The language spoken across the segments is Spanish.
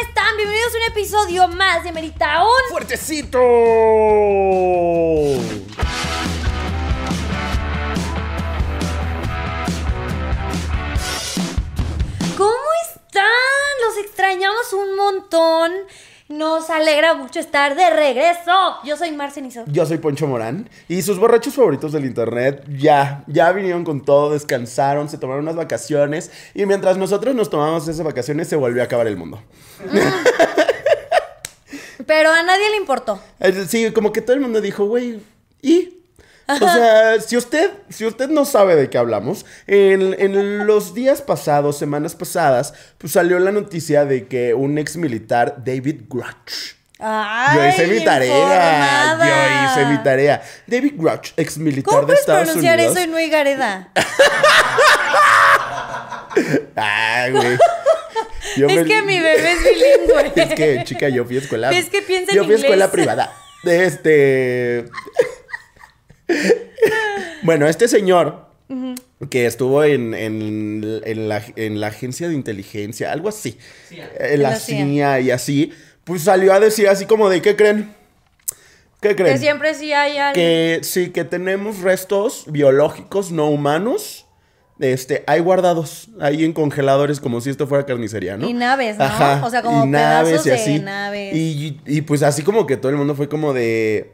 están? Bienvenidos a un episodio más de Merita Un. ¡Fuertecito! ¿Cómo están? Los extrañamos un montón. Nos alegra mucho estar de regreso. Yo soy Marcenizo. Yo soy Poncho Morán y sus borrachos favoritos del internet ya, ya vinieron con todo, descansaron, se tomaron unas vacaciones y mientras nosotros nos tomamos esas vacaciones se volvió a acabar el mundo. Pero a nadie le importó. Sí, como que todo el mundo dijo, güey, ¿y? O sea, si usted, si usted no sabe de qué hablamos, en, en los días pasados, semanas pasadas, pues salió la noticia de que un ex militar, David Grutch, Ay, Yo hice mi tarea. informada. Yo hice mi tarea. David Grutch, ex militar ¿Cómo de Estados pronunciar Unidos. eso y no Igareda? Ay, güey. Yo Es me- que mi bebé es bilingüe. Es que, chica, yo fui a escuela. Es que piensa en Yo fui a escuela privada. De este. bueno, este señor. Que estuvo en, en- en la, en la agencia de inteligencia, algo así. En la La CIA. CIA y así. Pues salió a decir así como de, ¿qué creen? ¿Qué creen? Que siempre sí hay alguien. que sí, que tenemos restos biológicos no humanos. Este, hay guardados ahí en congeladores como si esto fuera carnicería, ¿no? Y naves, ¿no? O sea, como pedazos de naves. Y, y pues así como que todo el mundo fue como de...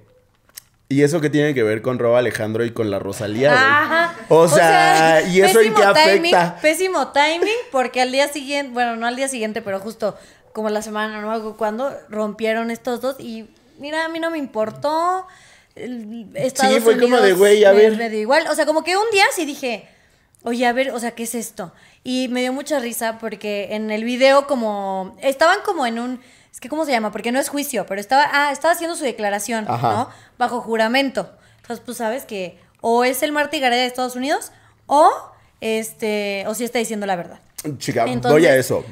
¿Y eso qué tiene que ver con Rob Alejandro y con la Rosalía? güey? Ajá. O sea, ¿y eso en qué timing, afecta? Pésimo timing, porque al día siguiente, bueno, no al día siguiente, pero justo como la semana, no acuerdo cuándo, rompieron estos dos y mira, a mí no me importó. Estados Sí, fue como de, güey, a me- ver. me dio igual. O sea, como que un día sí dije, oye, a ver, o sea, ¿qué es esto? Y me dio mucha risa porque en el video como, estaban como en un, es que ¿cómo se llama? Porque no es juicio, pero estaba, ah, estaba haciendo su declaración, Ajá. ¿no? Bajo juramento. Entonces, pues sabes que o es el Marta Gareda de Estados Unidos o, este, o sí está diciendo la verdad. Chica, Entonces- voy a eso.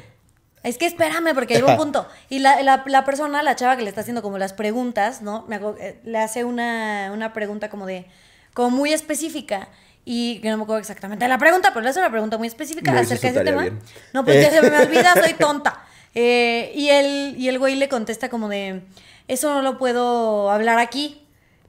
Es que espérame, porque hay un punto. Y la, la- la persona, la chava que le está haciendo como las preguntas, ¿no? Me acuerdo, eh, le hace una, una pregunta como de, como muy específica. Y que no me acuerdo exactamente la pregunta, pero le hace una pregunta muy específica No acerca de ese tema. bien. No, pues ya se me olvida, soy tonta. Eh, y, el, y el güey le contesta como de, eso no lo puedo hablar aquí.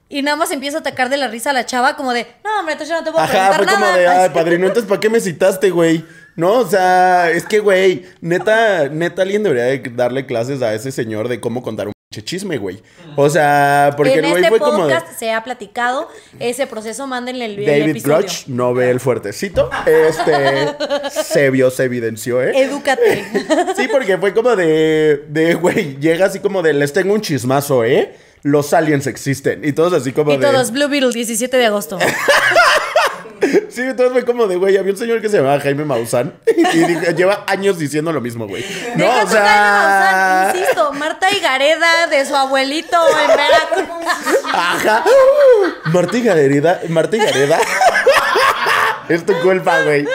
Y nada más empieza a atacar de la risa a la chava, como de, no, hombre, entonces yo no te puedo Ajá, preguntar fue como nada. de, ay, padrino, entonces, ¿para qué me citaste, güey? No, o sea, es que, güey, neta, neta, alguien debería de darle clases a ese señor de cómo contar un chisme, güey. O sea, porque en el güey este fue como de... podcast se ha platicado ese proceso, mándenle el, el David episodio. Grutch no ve el fuertecito. Este se vio, se evidenció, ¿eh? Edúcate. Sí, porque fue como de, de, güey, llega así como de, les tengo un chismazo, ¿eh? Los aliens existen. Y todos así como y de... todos, Blue Beetle, 17 de agosto. Sí, entonces fue como de, güey, había un señor que se llamaba Jaime Maussan y dijo- lleva años diciendo lo mismo, güey. No, Deja o sea... Jaime Maussan, insisto, Marta Higareda de su abuelito en Veracruz. Ajá. Marta Gareda, Marta Gareda. es tu culpa, güey.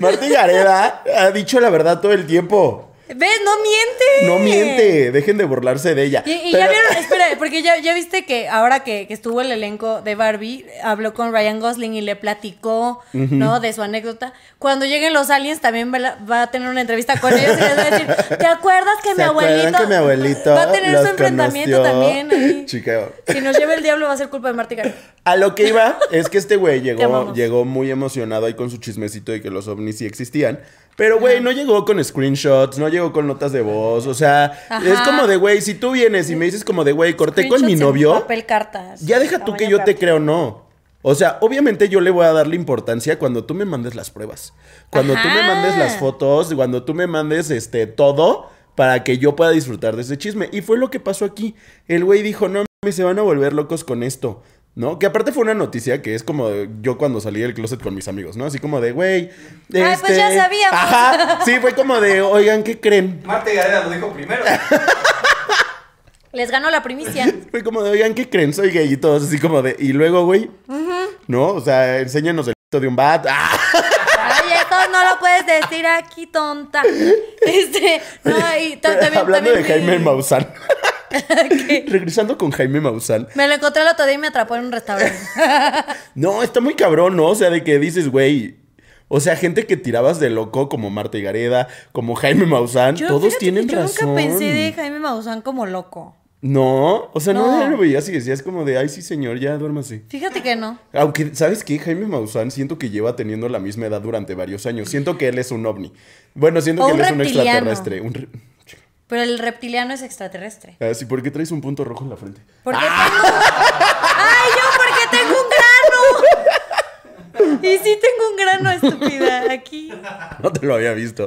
Marta Gareda ha dicho la verdad todo el tiempo. ¿Ves? No miente. No miente, dejen de burlarse de ella. Y, y Pero- ya vieron, espera, porque ya, ya viste que ahora que, que estuvo el elenco de Barbie, habló con Ryan Gosling y le platicó, ¿no? De su anécdota. Cuando lleguen los aliens también va, la- va a tener una entrevista con ellos y les va a decir, ¿te acuerdas que ¿Se mi abuelito? que mi abuelito Va a tener su enfrentamiento conoció? también. ahí. Chica. Si nos lleva el diablo va a ser culpa de Marta y Gareda. A lo que iba es que este güey llegó, llegó muy emocionado ahí con su chismecito de que los ovnis sí existían. Pero, güey, no llegó con screenshots, no llegó con notas de voz. O sea, Ajá. es como de, güey, si tú vienes y me dices como de, güey, corté con mi novio, Papel cartas. ya deja tú que yo te creo o no. O sea, obviamente yo le voy a darle importancia cuando tú me mandes las pruebas. Cuando tú me mandes las fotos, cuando tú me mandes este todo para que yo pueda disfrutar de ese chisme. Y fue lo que pasó aquí. El güey dijo, no mames, se van a volver locos con esto. ¿No? Que aparte fue una noticia que es como de- yo cuando salí del closet con mis amigos, ¿no? Así como de, güey. Ay, pues ya sabíamos. Ajá. Sí, fue como de, oigan, ¿qué creen? Marta Gareda lo dijo primero. Les ganó la primicia. Fue como de, oigan, ¿qué creen? Soy gay y todos así como de, y luego, güey. ¿No? O sea, enséñanos el de un bat. ¡Ah! Ay, no lo puedes decir aquí, tonta. Este, no, y ta- también, Hablando de también Jaime vi- Maussan. Regresando con Jaime Maussan. Me lo encontré el otro día y me atrapó en un restaurante. No, está muy cabrón, ¿no? O sea, de que dices, güey. O sea, gente que tirabas de loco como Marta Gareda, como Jaime Maussan, Yo, todos tienen yo razón. nunca pensé de Jaime Maussan como loco. No, o sea, no, No. lo veías y decías como de, ay, sí, señor, ya duérmase. Fíjate que no. Aunque, ¿sabes qué? Jaime Maussan siento que lleva teniendo la misma edad durante varios años. Siento que él es un ovni. Bueno, siento O que él es un extraterrestre. Un re- Pero el reptiliano es extraterrestre. Ah, sí, ¿por qué traes un punto rojo en la frente? Porque tengo. ¡Ay, yo porque tengo un grano! Y sí tengo un grano, estúpida, aquí. No te lo había visto.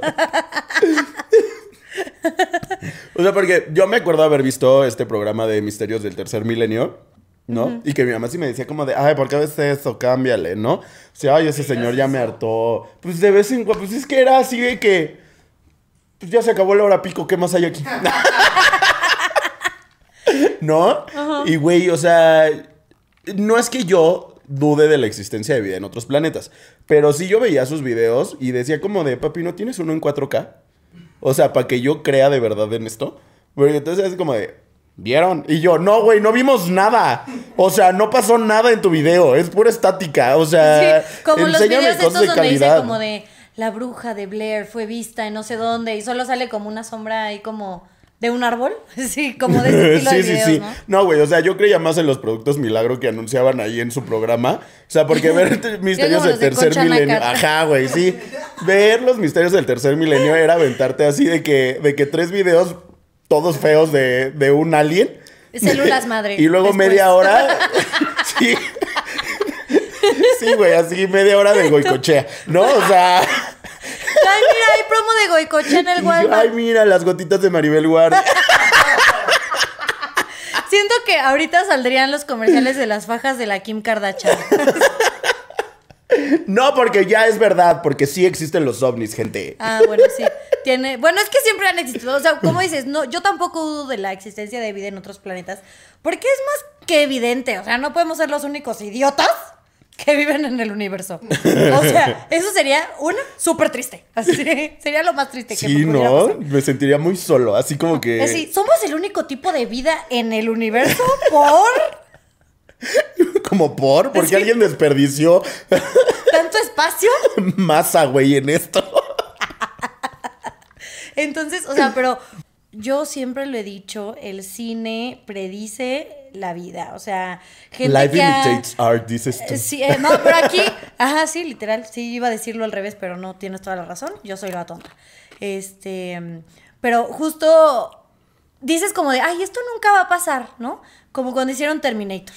o sea, porque yo me acuerdo haber visto este programa de Misterios del Tercer Milenio, ¿no? Y que mi mamá sí me decía como de, ay, ¿por qué ves eso? Cámbiale, ¿no? O sea, ay, ese señor ya me hartó. Pues de vez en cuando, pues es que era así de que, pues ya se acabó la hora pico, ¿qué más hay aquí? ¿No? Y güey, o sea, no es que yo dude de la existencia de vida en otros planetas, pero sí yo veía sus videos y decía como de, papi, ¿no tienes uno en 4K? O sea, para que yo crea de verdad en esto. Porque entonces es como de, ¿vieron? Y yo, no, güey, no vimos nada. O sea, no pasó nada en tu video, es pura estática. O sea, Sí, como los videos estos donde dice como de la bruja de Blair fue vista en no sé dónde y solo sale como una sombra ahí como de un árbol. Sí, como de ese estilo sí, de sí, videos, sí. ¿no? No, güey, o sea, yo creía más en los productos milagro que anunciaban ahí en su programa. O sea, porque ver misterios del de tercer milenio. Ajá, güey, sí. Ver los misterios del tercer milenio era aventarte así de que, de que tres videos todos feos de, de un alien. Células madre, Y luego después. media hora. sí. Sí, güey, así media hora de goicochea. ¿No? O sea. Ay, mira, hay promo de Goicocha en el Walmart. ay, mira, las gotitas de Maribel Guardia. Siento que ahorita saldrían los comerciales de las fajas de la Kim Kardashian. No, porque ya es verdad, porque sí existen los ovnis, gente. Ah, bueno, sí. Tiene. Bueno, es que siempre han existido. O sea, como dices, no, yo tampoco dudo de la existencia de vida en otros planetas. Porque es más que evidente. O sea, no podemos ser los únicos idiotas que viven en el universo. O sea, eso sería una súper triste. Así sería lo más triste que Sí, pudiera ¿no? pasar. Me sentiría muy solo, así como que... Así, somos el único tipo de vida en el universo por Como por, porque Sí. alguien desperdició tanto espacio. masa, güey, en esto. Entonces, o sea, pero yo siempre lo he dicho, el cine predice la vida. O sea, gente Life que ha- imitates art, dices tú. Eh, Sí, eh, no, pero aquí, ajá, sí, literal, sí, iba a decirlo al revés, pero no, tienes toda la razón, yo soy la tonta. Este, mm, pero justo dices como de, ay, esto nunca va a pasar, ¿no? Como cuando hicieron Terminator.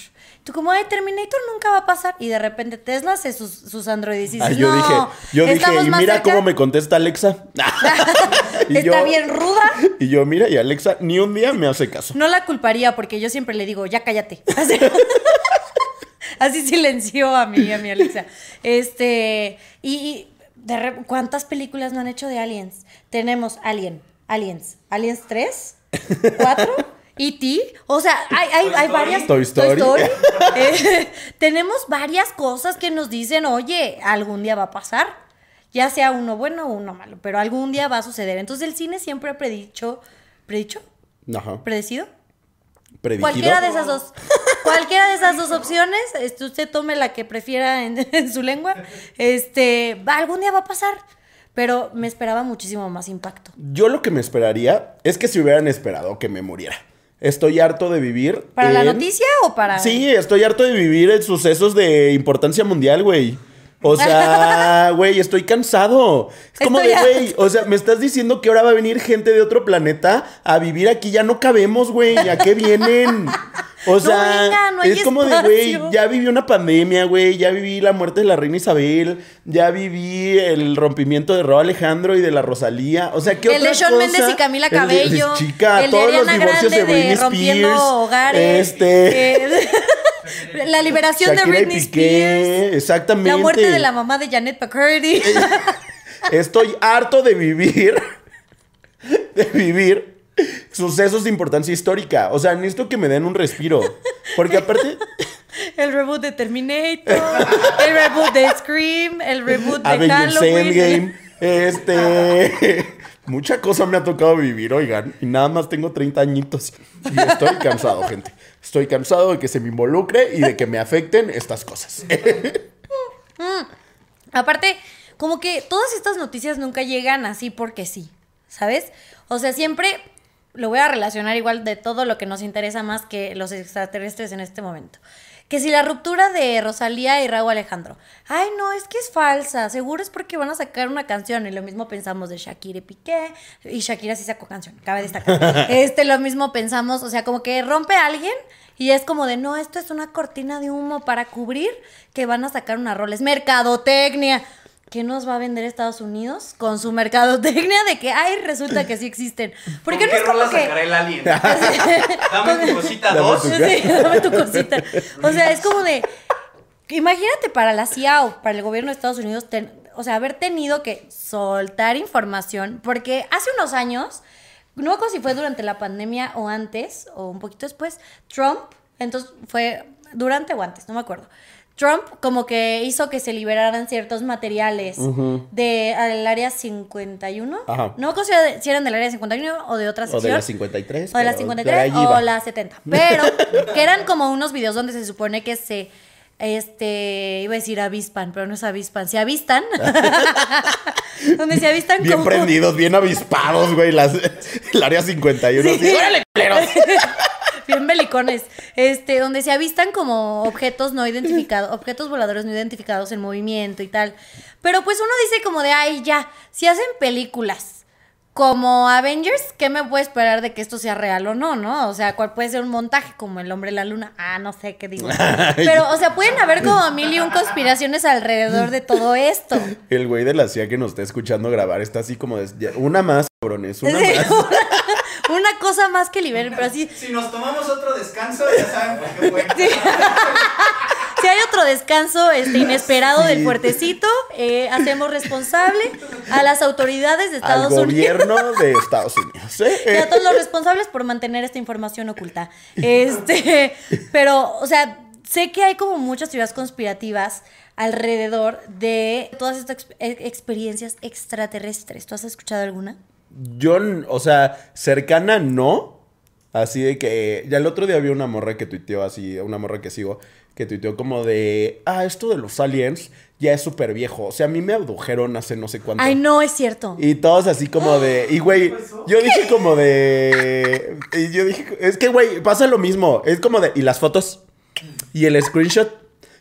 Tú como, ay, Terminator nunca va a pasar, y de repente Tesla hace sus, sus androides y dices, Ah, yo no, dije, yo dije, y mira cerca". cómo me contesta Alexa. Y Está yo- bien ruda. Y yo, mira, y Alexa ni un día me hace caso. No la culparía porque yo siempre le digo, ya cállate. Así, así silenció a mí, a mi Alexa. Este, y, y de re- ¿cuántas películas no han hecho de Aliens? Tenemos Alien, Aliens, Aliens 3, 4, E.T. O sea, hay, hay, hay varias. Toy Story. Eh, tenemos varias cosas que nos dicen, oye, algún día va a pasar. Ya sea uno bueno o uno malo, pero algún día va a suceder. Entonces el cine siempre ha predicho, predicho, Ajá. predecido Predigido. Cualquiera de esas dos. Cualquiera de esas dos opciones, este, usted tome la que prefiera en, en su lengua. Este, va, algún día va a pasar. Pero me esperaba muchísimo más impacto. Yo lo que me esperaría es que se hubieran esperado que me muriera. Estoy harto de vivir. ¿Para la noticia o para.? Sí, estoy harto de vivir en sucesos de importancia mundial, güey. O sea, güey, estoy cansado. Es como Estoy de, güey, o sea, me estás diciendo que ahora va a venir gente de otro planeta a vivir aquí. Ya no cabemos, güey. ¿A qué vienen? O No sea, venga, no hay es como de, güey, ya viví una pandemia, güey. Ya viví la muerte de la reina Isabel. Ya viví el rompimiento de Rob Alejandro y de la Rosalía. O sea, ¿qué El de otra Shawn cosa? Mendes y Camila El de- Cabello. chica, el de todos los divorcios Grande de Britney rompiendo Spears. hogares. Este. eh, la liberación Shakira de Britney Spears. exactamente. La muerte de la mamá de Janet McCurdy. Estoy harto de vivir. De vivir sucesos de importancia histórica. O sea, necesito que me den un respiro. Porque aparte, El reboot de Terminator, el reboot de Scream, el reboot de Avengers Halloween. Endgame. Este. Mucha cosa me ha tocado vivir, oigan. Y nada más tengo 30 añitos. Y estoy cansado, gente. Estoy cansado de que se me involucre y de que me afecten estas cosas. Aparte, como que todas estas noticias nunca llegan así porque sí, ¿sabes? O sea, siempre lo voy a relacionar igual de todo lo que nos interesa más que los extraterrestres en este momento. Que si la ruptura de Rosalía y Raúl Alejandro. Ay, no, es que es falsa. Seguro es porque van a sacar una canción. Y lo mismo pensamos de Shakira y Piqué. Y Shakira sí sacó canción, cabe destacar. este, lo mismo pensamos, o sea, como que rompe a alguien y es como de, no, esto es una cortina de humo para cubrir que van a sacar una rol. Es mercadotecnia. ¿Qué nos va a vender Estados Unidos con su mercadotecnia de que, ay, resulta que sí existen? Porque ¿Con no qué es como rola que... sacará el alien? Dame tu cosita Dame dos. tu- Sí, dame tu cosita. O sea, es como de. Imagínate para la CIA o para el gobierno de Estados Unidos, ten- o sea, haber tenido que soltar información, porque hace unos años, no me acuerdo si fue durante la pandemia o antes, o un poquito después, Trump, entonces fue durante o antes, no me acuerdo. Trump como que hizo que se liberaran ciertos materiales de al área 51. Ajá. No acuerdo si era- si eran del área 51 o de otra O sección. de la 53. O de la pero 53 por ahí o la 70. Pero que eran como unos videos donde se supone que se. Este. Iba a decir avispan, pero no es avispan. Se avistan. donde se avistan Bien como. prendidos, bien avispados, güey. Las, el área 51. así, ¡Órale, culeros! bien belicones. Este, donde se avistan como objetos no identificados, objetos voladores no identificados en movimiento y tal. Pero pues uno dice como de, ay, ya, si hacen películas como Avengers, ¿qué me puede esperar de que esto sea real o no, no? O sea, ¿cuál puede ser un montaje como El Hombre de la Luna? Ah, no sé qué digo. Pero, o sea, pueden haber como mil y un conspiraciones alrededor de todo esto. El güey de la CIA que nos está escuchando grabar está así como de, una más, cabrones, una Sí, más. Una cosa más que liberen, pero así, Si nos tomamos otro descanso, ya saben por qué fue. Si hay otro descanso este, inesperado Sí. del fuertecito, eh, hacemos responsable a las autoridades de Al Estados Unidos gobierno de Estados Unidos. ¿eh? y a todos los responsables por mantener esta información oculta. Este, pero, o sea, sé que hay como muchas teorías conspirativas alrededor de todas estas ex- experiencias extraterrestres. ¿Tú has escuchado alguna? Yo, o sea, cercana no. Así de que ya el otro día había una morra que tuiteó así, una morra que sigo, que tuiteó como de, ah, esto de los aliens ya es súper viejo. O sea, a mí me abdujeron hace no sé cuánto. Ay, no, es cierto. Y todos así como de. Y güey, yo dije como de. Y yo dije. Es que, güey, pasa lo mismo. Es como de. Y las fotos. Y el screenshot.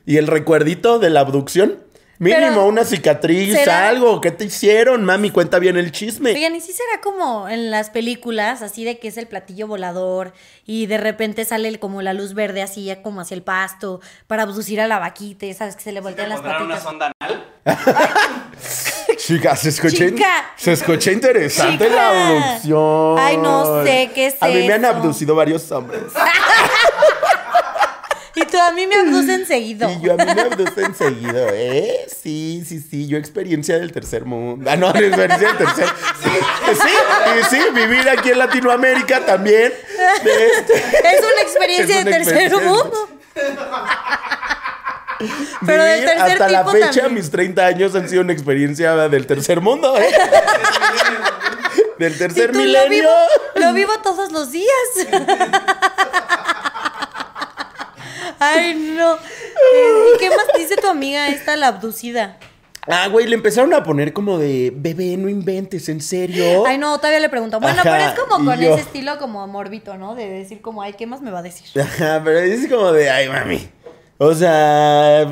Y el recuerdito de la abducción. Mínimo Pero, una cicatriz, ¿será? algo. ¿Qué te hicieron, mami? Cuenta bien el chisme. Oigan, ¿y si será como en las películas, así de que es el platillo volador y de repente sale como la luz verde así, ya como hacia el pasto, para abducir a la vaquita, y sabes que se le ¿Te voltean las pondrán una patitas? sonda anal? Chica, se escucha, in- Chica. se escucha interesante Chica. la abducción. Ay, no sé qué es A mí me han abducido varios hombres. Y tú a mí me abducen seguido. Y yo a mí me abducen seguido, ¿eh? Sí, sí, sí. Yo experiencia del tercer mundo. Ah, no, experiencia del tercer. Sí, sí, y sí, vivir aquí en Latinoamérica también. De este- Es una experiencia Es de una tercer experiencia. mundo. Pero del tercer hasta la fecha, también. mis 30 años han sido una experiencia del tercer mundo, ¿eh? Del tercer lo milenio. vivo, lo vivo todos los días. Ay, no. Eh, ¿Y qué más dice tu amiga esta, la abducida? Ah, güey, le empezaron a poner como de, bebé, no inventes, ¿en serio? Ay, no, todavía le pregunto. Bueno, Ajá, pero es como con yo- ese estilo como morbito, ¿no? De decir como, ay, ¿qué más me va a decir? Ajá, pero es como de, ay, mami. O sea,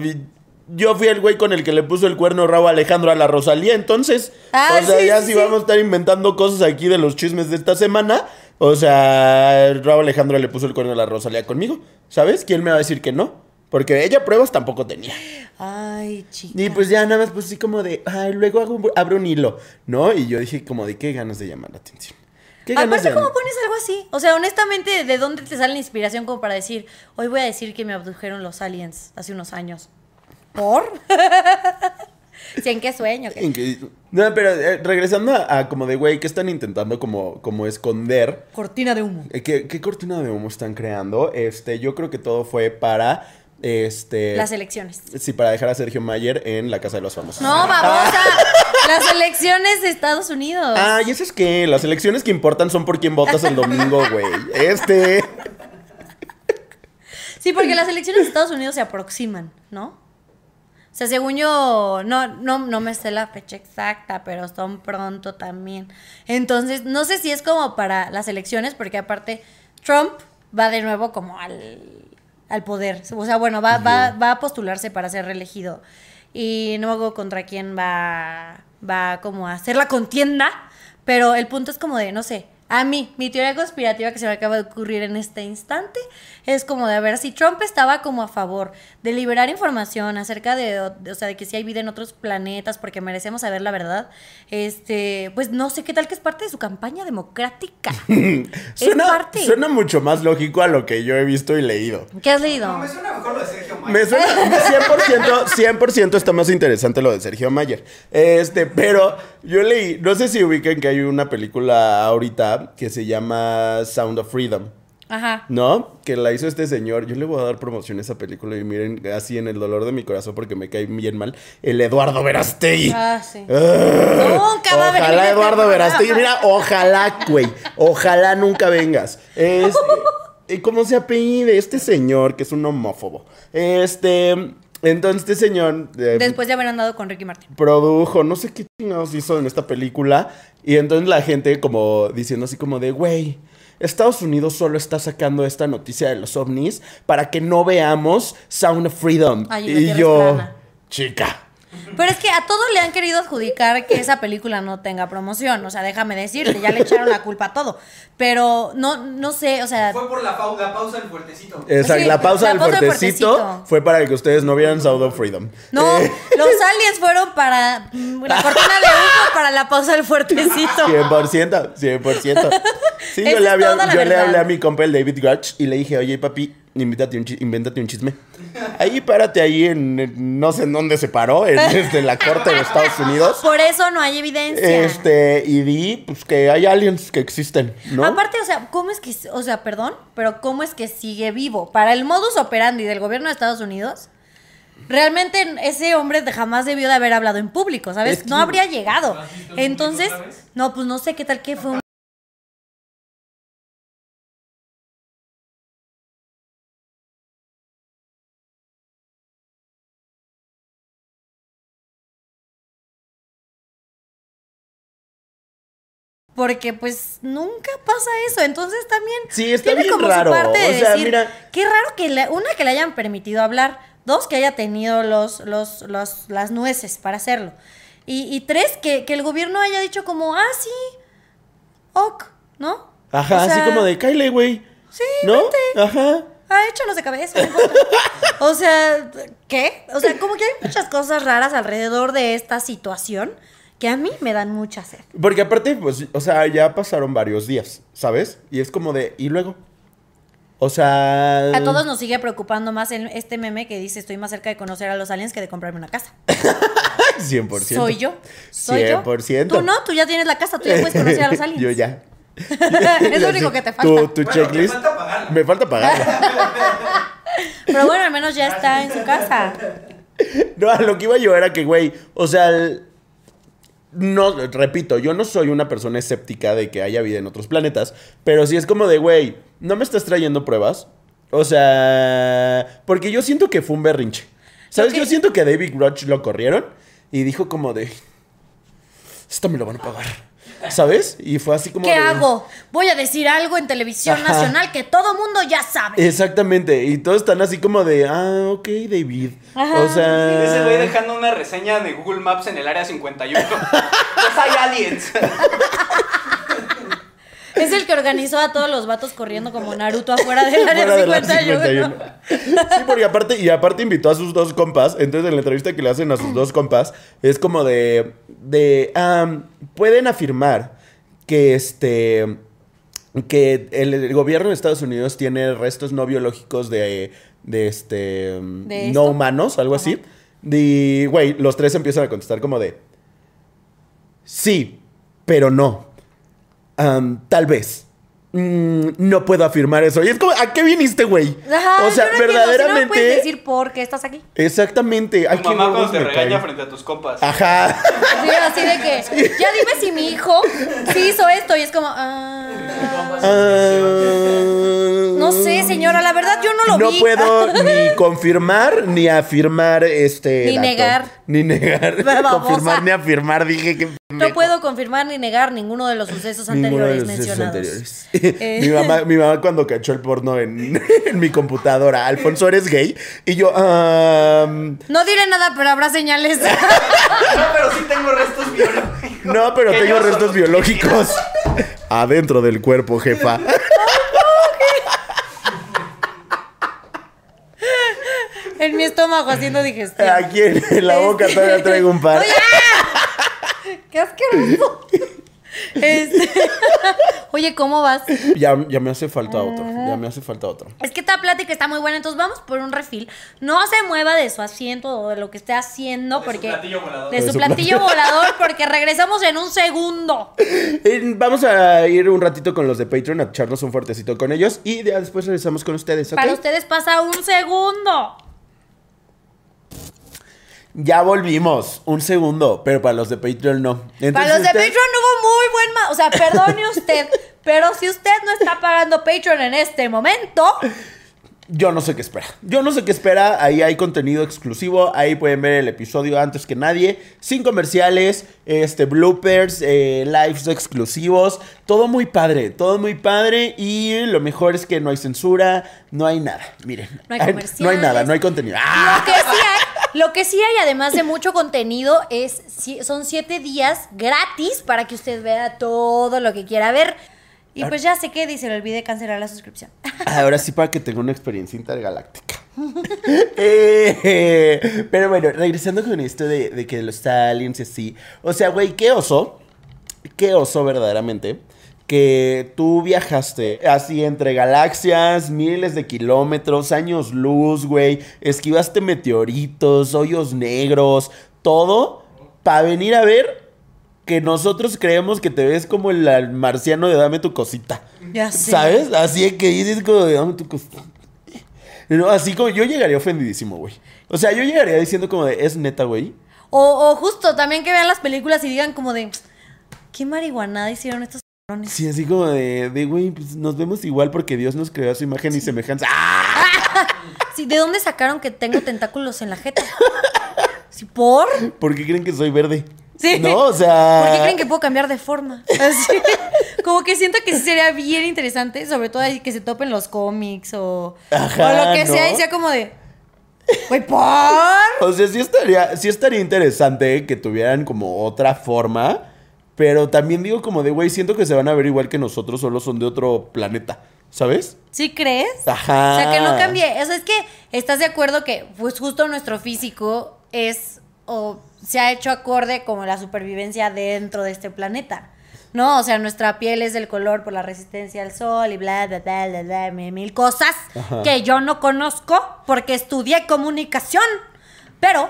yo fui el güey con el que le puso el cuerno rabo a Alejandro a la Rosalía, entonces, Ah, o sea, sí, ya sí, sí. vamos a estar inventando cosas aquí de los chismes de esta semana, o sea, Rabo Alejandro le puso el cuerno a la Rosalía conmigo, ¿sabes? ¿Quién me va a decir que no? Porque ella pruebas tampoco tenía. Ay, chica. Y pues ya nada más, pues así como de, ay, luego hago un- abro un hilo, ¿no? Y yo dije como de, qué ganas de llamar la atención. ¿Qué ganas Aparte, de ¿cómo pones algo así? O sea, honestamente, ¿de dónde te sale la inspiración como para decir, hoy voy a decir que me abdujeron los aliens hace unos años? ¿Por? ¿Sí, ¿En qué sueño? ¿Qué? En que- No, pero eh, regresando a, a como de, güey, ¿qué están intentando como, como esconder? Cortina de humo. Eh, ¿Qué, qué cortina de humo están creando? Este, yo creo que todo fue para, este... Las elecciones. Sí, para dejar a Sergio Mayer en la Casa de los Famosos. No, babosa. Las elecciones de Estados Unidos. Ah, ¿y eso es qué? Las elecciones que importan son por quién votas el domingo, güey. Este... Sí, porque las elecciones de Estados Unidos se aproximan, ¿no? O sea, según yo, no, no, no me sé la fecha exacta, pero son pronto también. Entonces, no sé si es como para las elecciones, porque aparte Trump va de nuevo como al, al poder. O sea, bueno, va, va, va a postularse para ser reelegido. Y no acuerdo contra quién va, va como a hacer la contienda, pero el punto es como de, no sé, a mí, mi teoría conspirativa que se me acaba de ocurrir en este instante es como de a ver si Trump estaba como a favor de liberar información acerca de, de- o sea, de que si hay vida en otros planetas porque merecemos saber la verdad. Este, pues no sé qué tal que es parte de su campaña democrática. es Suena, parte. suena mucho más lógico a lo que yo he visto y leído. ¿Qué has leído? No, me suena mejor lo de Sergio Me Mayer. suena 100%, 100% está más interesante lo de Sergio Mayer. Este, pero yo leí, no sé si ubican que hay una película ahorita que se llama Sound of Freedom. Ajá. ¿No? Que la hizo este señor. Yo le voy a dar promoción a esa película y miren, así en el dolor de mi corazón porque me cae bien mal. El Eduardo Verastegui. Ah, sí. Nunca va a venir Ojalá este Eduardo. Verastegui. Mira, ojalá, güey. Ojalá nunca vengas. Este, ¿y ¿Cómo se apellide este señor que es un homófobo? Este. Entonces, este señor. eh, Después de haber andado con Ricky Martin. produjo, no sé qué chingados hizo en esta película. Y entonces la gente como diciendo así como de, güey, Estados Unidos solo está sacando esta noticia de los ovnis para que no veamos Sound of Freedom. Ay, y yo, plana. chica. Pero es que a todos le han querido adjudicar que esa película no tenga promoción. O sea, déjame decirte, ya le echaron la culpa a todo. Pero no, no sé, o sea. Fue por la, pau- la pausa del fuertecito. Exacto, Sí, la pausa la del pausa del fuertecito fue para que ustedes no vieran Sound of Freedom. No, Eh, los aliens fueron para la cortina de humo para la pausa del fuertecito. 100%, 100%. Sí, Esa yo, le, yo le hablé a mi compa, el David Grudge, y le dije, oye, papi, invéntate un, invéntate un chisme. Ahí párate ahí en, en- no sé en dónde se paró, en desde la corte de Estados Unidos. Por eso no hay evidencia. Este, y di, pues, que hay aliens que existen, ¿no? Aparte, o sea, ¿cómo es que, o sea, perdón, pero cómo es que sigue vivo? Para el modus operandi del gobierno de Estados Unidos, realmente ese hombre jamás debió de haber hablado en público, ¿sabes? No habría llegado. ¿Lo has visto en Entonces, no, pues no sé qué tal que fue un Porque pues nunca pasa eso, entonces también Sí, está tiene bien como raro, su parte de o sea, decir, mira- qué raro que le- una que le hayan permitido hablar, dos que haya tenido los, los, los, las nueces para hacerlo y, y tres que, que el gobierno haya dicho como, ah sí, ok, ¿no? Ajá, O sea, así como de, Kyle, güey. Sí, ¿No? vente. Ajá. Ah, échanos de cabeza. no o sea, ¿qué? O sea, como que hay muchas cosas raras alrededor de esta situación que a mí me dan mucha sed. Porque aparte, pues, o sea, ya pasaron varios días, ¿sabes? Y es como de, ¿y luego? O sea... A todos nos sigue preocupando más el- este meme que dice estoy más cerca de conocer a los aliens que de comprarme una casa. 100%. Soy yo. Soy yo. 100%. Tú no, tú ya tienes la casa, tú ya puedes conocer a los aliens. Yo ya. es lo único que te falta. Tu, tu Bueno, checklist. me falta pagarla. Me falta pagarla. Pero bueno, al menos ya está en su casa. No, a lo que iba yo era que, güey, o sea, el- no, repito, yo no soy una persona escéptica de que haya vida en otros planetas, pero sí es como de, güey, no me estás trayendo pruebas. O sea, porque yo siento que fue un berrinche. ¿Sabes? Yo siento que a David Grudge lo corrieron y dijo como de, esto me lo van a pagar. ¿Sabes? Y fue así como ¿Qué de- hago? Voy a decir algo en televisión Ajá. nacional que todo mundo ya sabe. Exactamente, y todos están así como de, ah, ok, David. Ajá. O sea... Ese güey dejando una reseña de Google Maps en el área 51. pues hay aliens. Es el que organizó a todos los vatos corriendo como Naruto afuera del área Fuera de la 51. 51. Sí, porque aparte, y aparte invitó a sus dos compas. Entonces, en la entrevista que le hacen a sus dos compas, es como de. de pueden afirmar que este. que el, el gobierno de Estados Unidos tiene restos no biológicos de. de este. ¿De no humanos, algo así. Y, güey, los tres empiezan a contestar como de. Sí, pero no. Am, tal vez. Mm, no puedo afirmar eso. Y es como, ¿a qué viniste, güey? Ajá, o sea, yo no si no me verdaderamente. puedes decir por qué estás aquí. Exactamente. Ay, Tu qué mamá cuando te regaña frente a tus compas. Ajá. Sí, así de que, ya dime si mi hijo sí hizo esto. Y es como, ah, Ah, no sé, señor, señora, la verdad yo no lo no vi. puedo ni confirmar ni afirmar este Ni dato. negar. Ni negar. Confirmar ni afirmar. Dije que. No puedo confirmar ni negar ninguno de los sucesos anteriores los sucesos mencionados. anteriores. Eh. mi, mamá, mi mamá cuando cachó el porno en, en mi computadora, Alfonso, ¿eres gay? Y yo, "Am, No diré nada, pero habrá señales. No, pero sí tengo restos biológicos. no, pero tengo restos biológicos adentro del cuerpo, jefa. En mi estómago haciendo digestión. Aquí en, la boca todavía traigo un par. Oye, ¡Qué asqueroso! Este... Oye, ¿cómo vas? Ya, ya me hace falta otro. Ya me hace falta otro. Es que esta plática está muy buena, entonces vamos por un refil. No se mueva de su asiento o de lo que esté haciendo, De su porque. platillo volador. De De su platillo volador, porque regresamos en un segundo. Vamos a ir un ratito con los de Patreon a echarnos un fuertecito con ellos y después regresamos con ustedes. Para ustedes pasa un segundo. Ya volvimos, un segundo, pero para los de Patreon no. Entonces, Para los de usted- Patreon hubo muy buen. ma- O sea, perdone usted, pero si usted no está pagando Patreon en este momento, Yo no sé qué espera. Yo no sé qué espera. Ahí hay contenido exclusivo. Ahí pueden ver el episodio antes que nadie. Sin comerciales, este, bloopers, eh, lives exclusivos. Todo muy padre. Todo muy padre. Y lo mejor es que no hay censura. No hay nada. Miren. No hay No hay comerciales. nada. No hay contenido. ¡Ah! Lo que sí hay, lo que sí hay, además de mucho contenido, es son siete días gratis para que usted vea todo lo que quiera ver. Y pues ya sé que se le olvide cancelar la suscripción. Ahora sí para que tenga una experiencia intergaláctica. Eh, pero bueno, regresando con esto de, de que los aliens y así. O sea, güey, qué oso. Qué oso verdaderamente. Que tú viajaste así entre galaxias, miles de kilómetros, años luz, güey. Esquivaste meteoritos, hoyos negros, todo. Para venir a ver que nosotros creemos que te ves como el marciano de dame tu cosita. Ya sé. ¿Sabes? Así que dices como de dame tu cosita. No, así como yo llegaría ofendidísimo, güey. O sea, yo llegaría diciendo como de, es neta, güey. O, o justo también que vean las películas y digan como de, ¿qué marihuanada hicieron estos? Sí, así como de, de güey, pues nos vemos igual porque Dios nos creó a su imagen y semejanza. ¡Ah! Sí, ¿de dónde sacaron que tengo tentáculos en la jeta? Sí, ¿por? ¿Por qué creen que soy verde? Sí. No, o sea. ¿Por qué creen que puedo cambiar de forma? Así, como que siento que sí sería bien interesante, sobre todo ahí que se topen los cómics o, Ajá, o lo que ¿no? sea y sea como de, güey, ¿por? O sea, sí estaría, sí estaría interesante que tuvieran como otra forma. Pero también digo como de, güey, siento que se van a ver igual que nosotros, solo son de otro planeta. ¿Sabes? ¿Sí crees? Ajá. O sea, que no cambie. O sea, es que estás de acuerdo que, pues, justo nuestro físico es o se ha hecho acorde como la supervivencia dentro de este planeta. ¿No? O sea, nuestra piel es del color por la resistencia al sol y bla, bla, bla, bla, bla, mil, cosas Ajá. que yo no conozco porque estudié comunicación. Pero,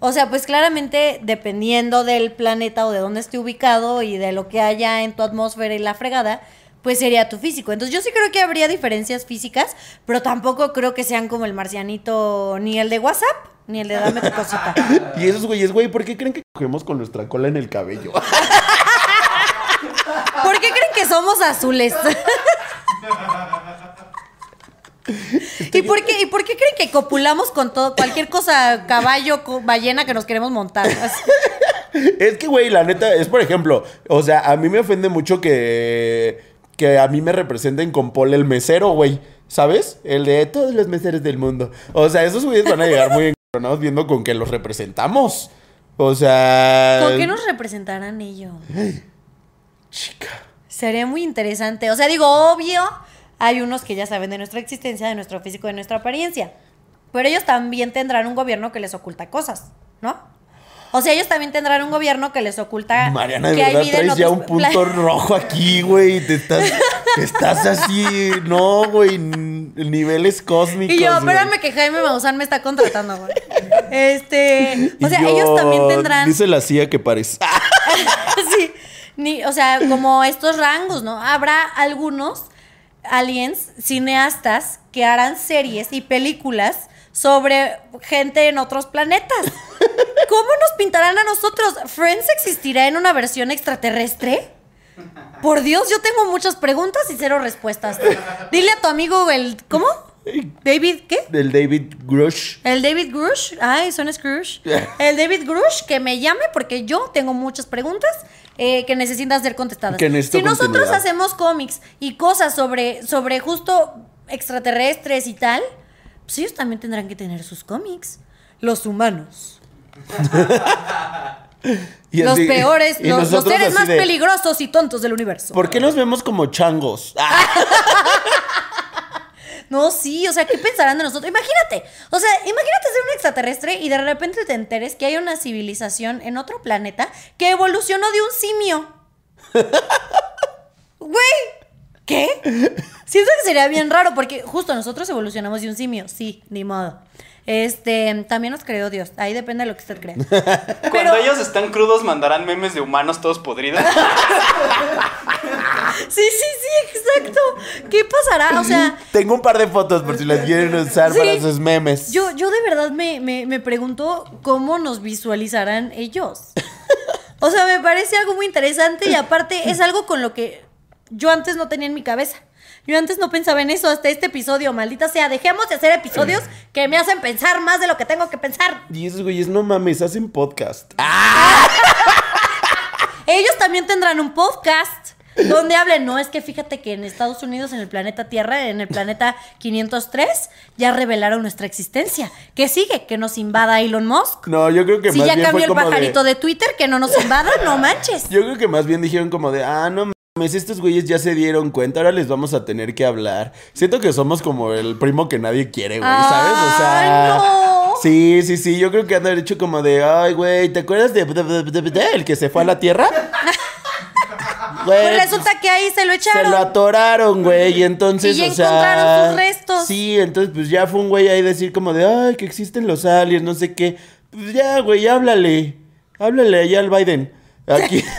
o sea, pues claramente dependiendo del planeta o de dónde esté ubicado y de lo que haya en tu atmósfera y la fregada, pues sería tu físico. Entonces yo sí creo que habría diferencias físicas, pero tampoco creo que sean como el marcianito, ni el de WhatsApp, ni el de dame tu cosita. Y esos güeyes, güey, ¿por qué creen que cogemos con nuestra cola en el cabello? ¿Por qué creen que somos azules? ¿Y por, qué, ¿Y por qué creen que copulamos con todo, cualquier cosa, caballo, ballena que nos queremos montar? Es que, güey, la neta, es por ejemplo, o sea, a mí me ofende mucho que, que a mí me representen con Paul el mesero, güey. ¿Sabes? El de todos los meseros del mundo. O sea, esos güeyes van a llegar muy encabronados viendo con que los representamos. O sea. ¿Con qué nos representarán ellos? Chica. Sería muy interesante. O sea, digo, obvio, hay unos que ya saben de nuestra existencia, de nuestro físico, de nuestra apariencia. Pero ellos también tendrán un gobierno que les oculta cosas, ¿no? O sea, ellos también tendrán un gobierno que les oculta Mariana, de que hay verdad vida traes ya un punto rojo aquí, güey. Te estás, estás así. No, güey. Niveles cósmicos. Y yo, güey. espérame que Jaime Maussan me está contratando, güey. Este, o sea, yo, ellos también tendrán Dice la CIA que parece. sí. Ni, o sea, como estos rangos, ¿no? Habrá algunos aliens, cineastas, que harán series y películas sobre gente en otros planetas. ¿Cómo nos pintarán a nosotros? ¿Friends existirá en una versión extraterrestre? Por Dios, yo tengo muchas preguntas y cero respuestas. Dile a tu amigo el. ¿Cómo? David, ¿qué? Del David Grush. El David Grush, ay, son Scrooge. El David Grush, que me llame porque yo tengo muchas preguntas eh, que necesitan ser contestadas. Que si nosotros hacemos cómics y cosas sobre, sobre justo extraterrestres y tal, pues ellos también tendrán que tener sus cómics. Los humanos. Y los así- peores, y los, seres más de, peligrosos y tontos del universo. ¿Por qué nos vemos como changos? No, sí, o sea, ¿qué pensarán de nosotros? Imagínate, o sea, imagínate ser un extraterrestre y de repente te enteres que hay una civilización en otro planeta que evolucionó de un simio. Güey, ¿qué? Siento que sería bien raro porque justo nosotros evolucionamos de un simio, sí, ni modo. Este, también nos creó Dios, ahí depende de lo que usted crea. Cuando ellos están crudos, mandarán memes de humanos todos podridos. Sí, sí, sí, exacto. ¿Qué pasará? O sea, Tengo un par de fotos por si las quieren usar Sí. para sus memes. Yo, yo de verdad me, me, me pregunto cómo nos visualizarán ellos. O sea, me parece algo muy interesante y aparte es algo con lo que yo antes no tenía en mi cabeza. Yo antes no pensaba en eso hasta este episodio, maldita sea. Dejemos de hacer episodios que me hacen pensar más de lo que tengo que pensar. Y esos güeyes, no mames, hacen podcast. Ellos también tendrán un podcast donde hablen. No, es que fíjate que en Estados Unidos, en el planeta Tierra, en el planeta 503, ya revelaron nuestra existencia. ¿Qué sigue? Que nos invada Elon Musk. No, yo creo que Si más ya bien cambió fue el como pajarito de... de... Twitter, que no nos invada, no manches. Yo creo que más bien dijeron como de, ah, no mames, estos güeyes ya se dieron cuenta, ahora les vamos a tener que hablar. Siento que somos como el primo que nadie quiere, güey, ¿sabes? O sea... No. Sí, sí, sí, yo creo que han hecho como de, ay, güey, ¿te acuerdas de, el que se fue a la Tierra? Güey, Pues resulta que ahí se lo Se echaron. lo atoraron, güey, y entonces, Y o sea... encontraron sus restos. Sí, entonces pues ya fue un güey ahí decir como de, ay, que existen los aliens, no sé qué. Pues ya, güey, háblale. Háblale allá al Biden. Aquí.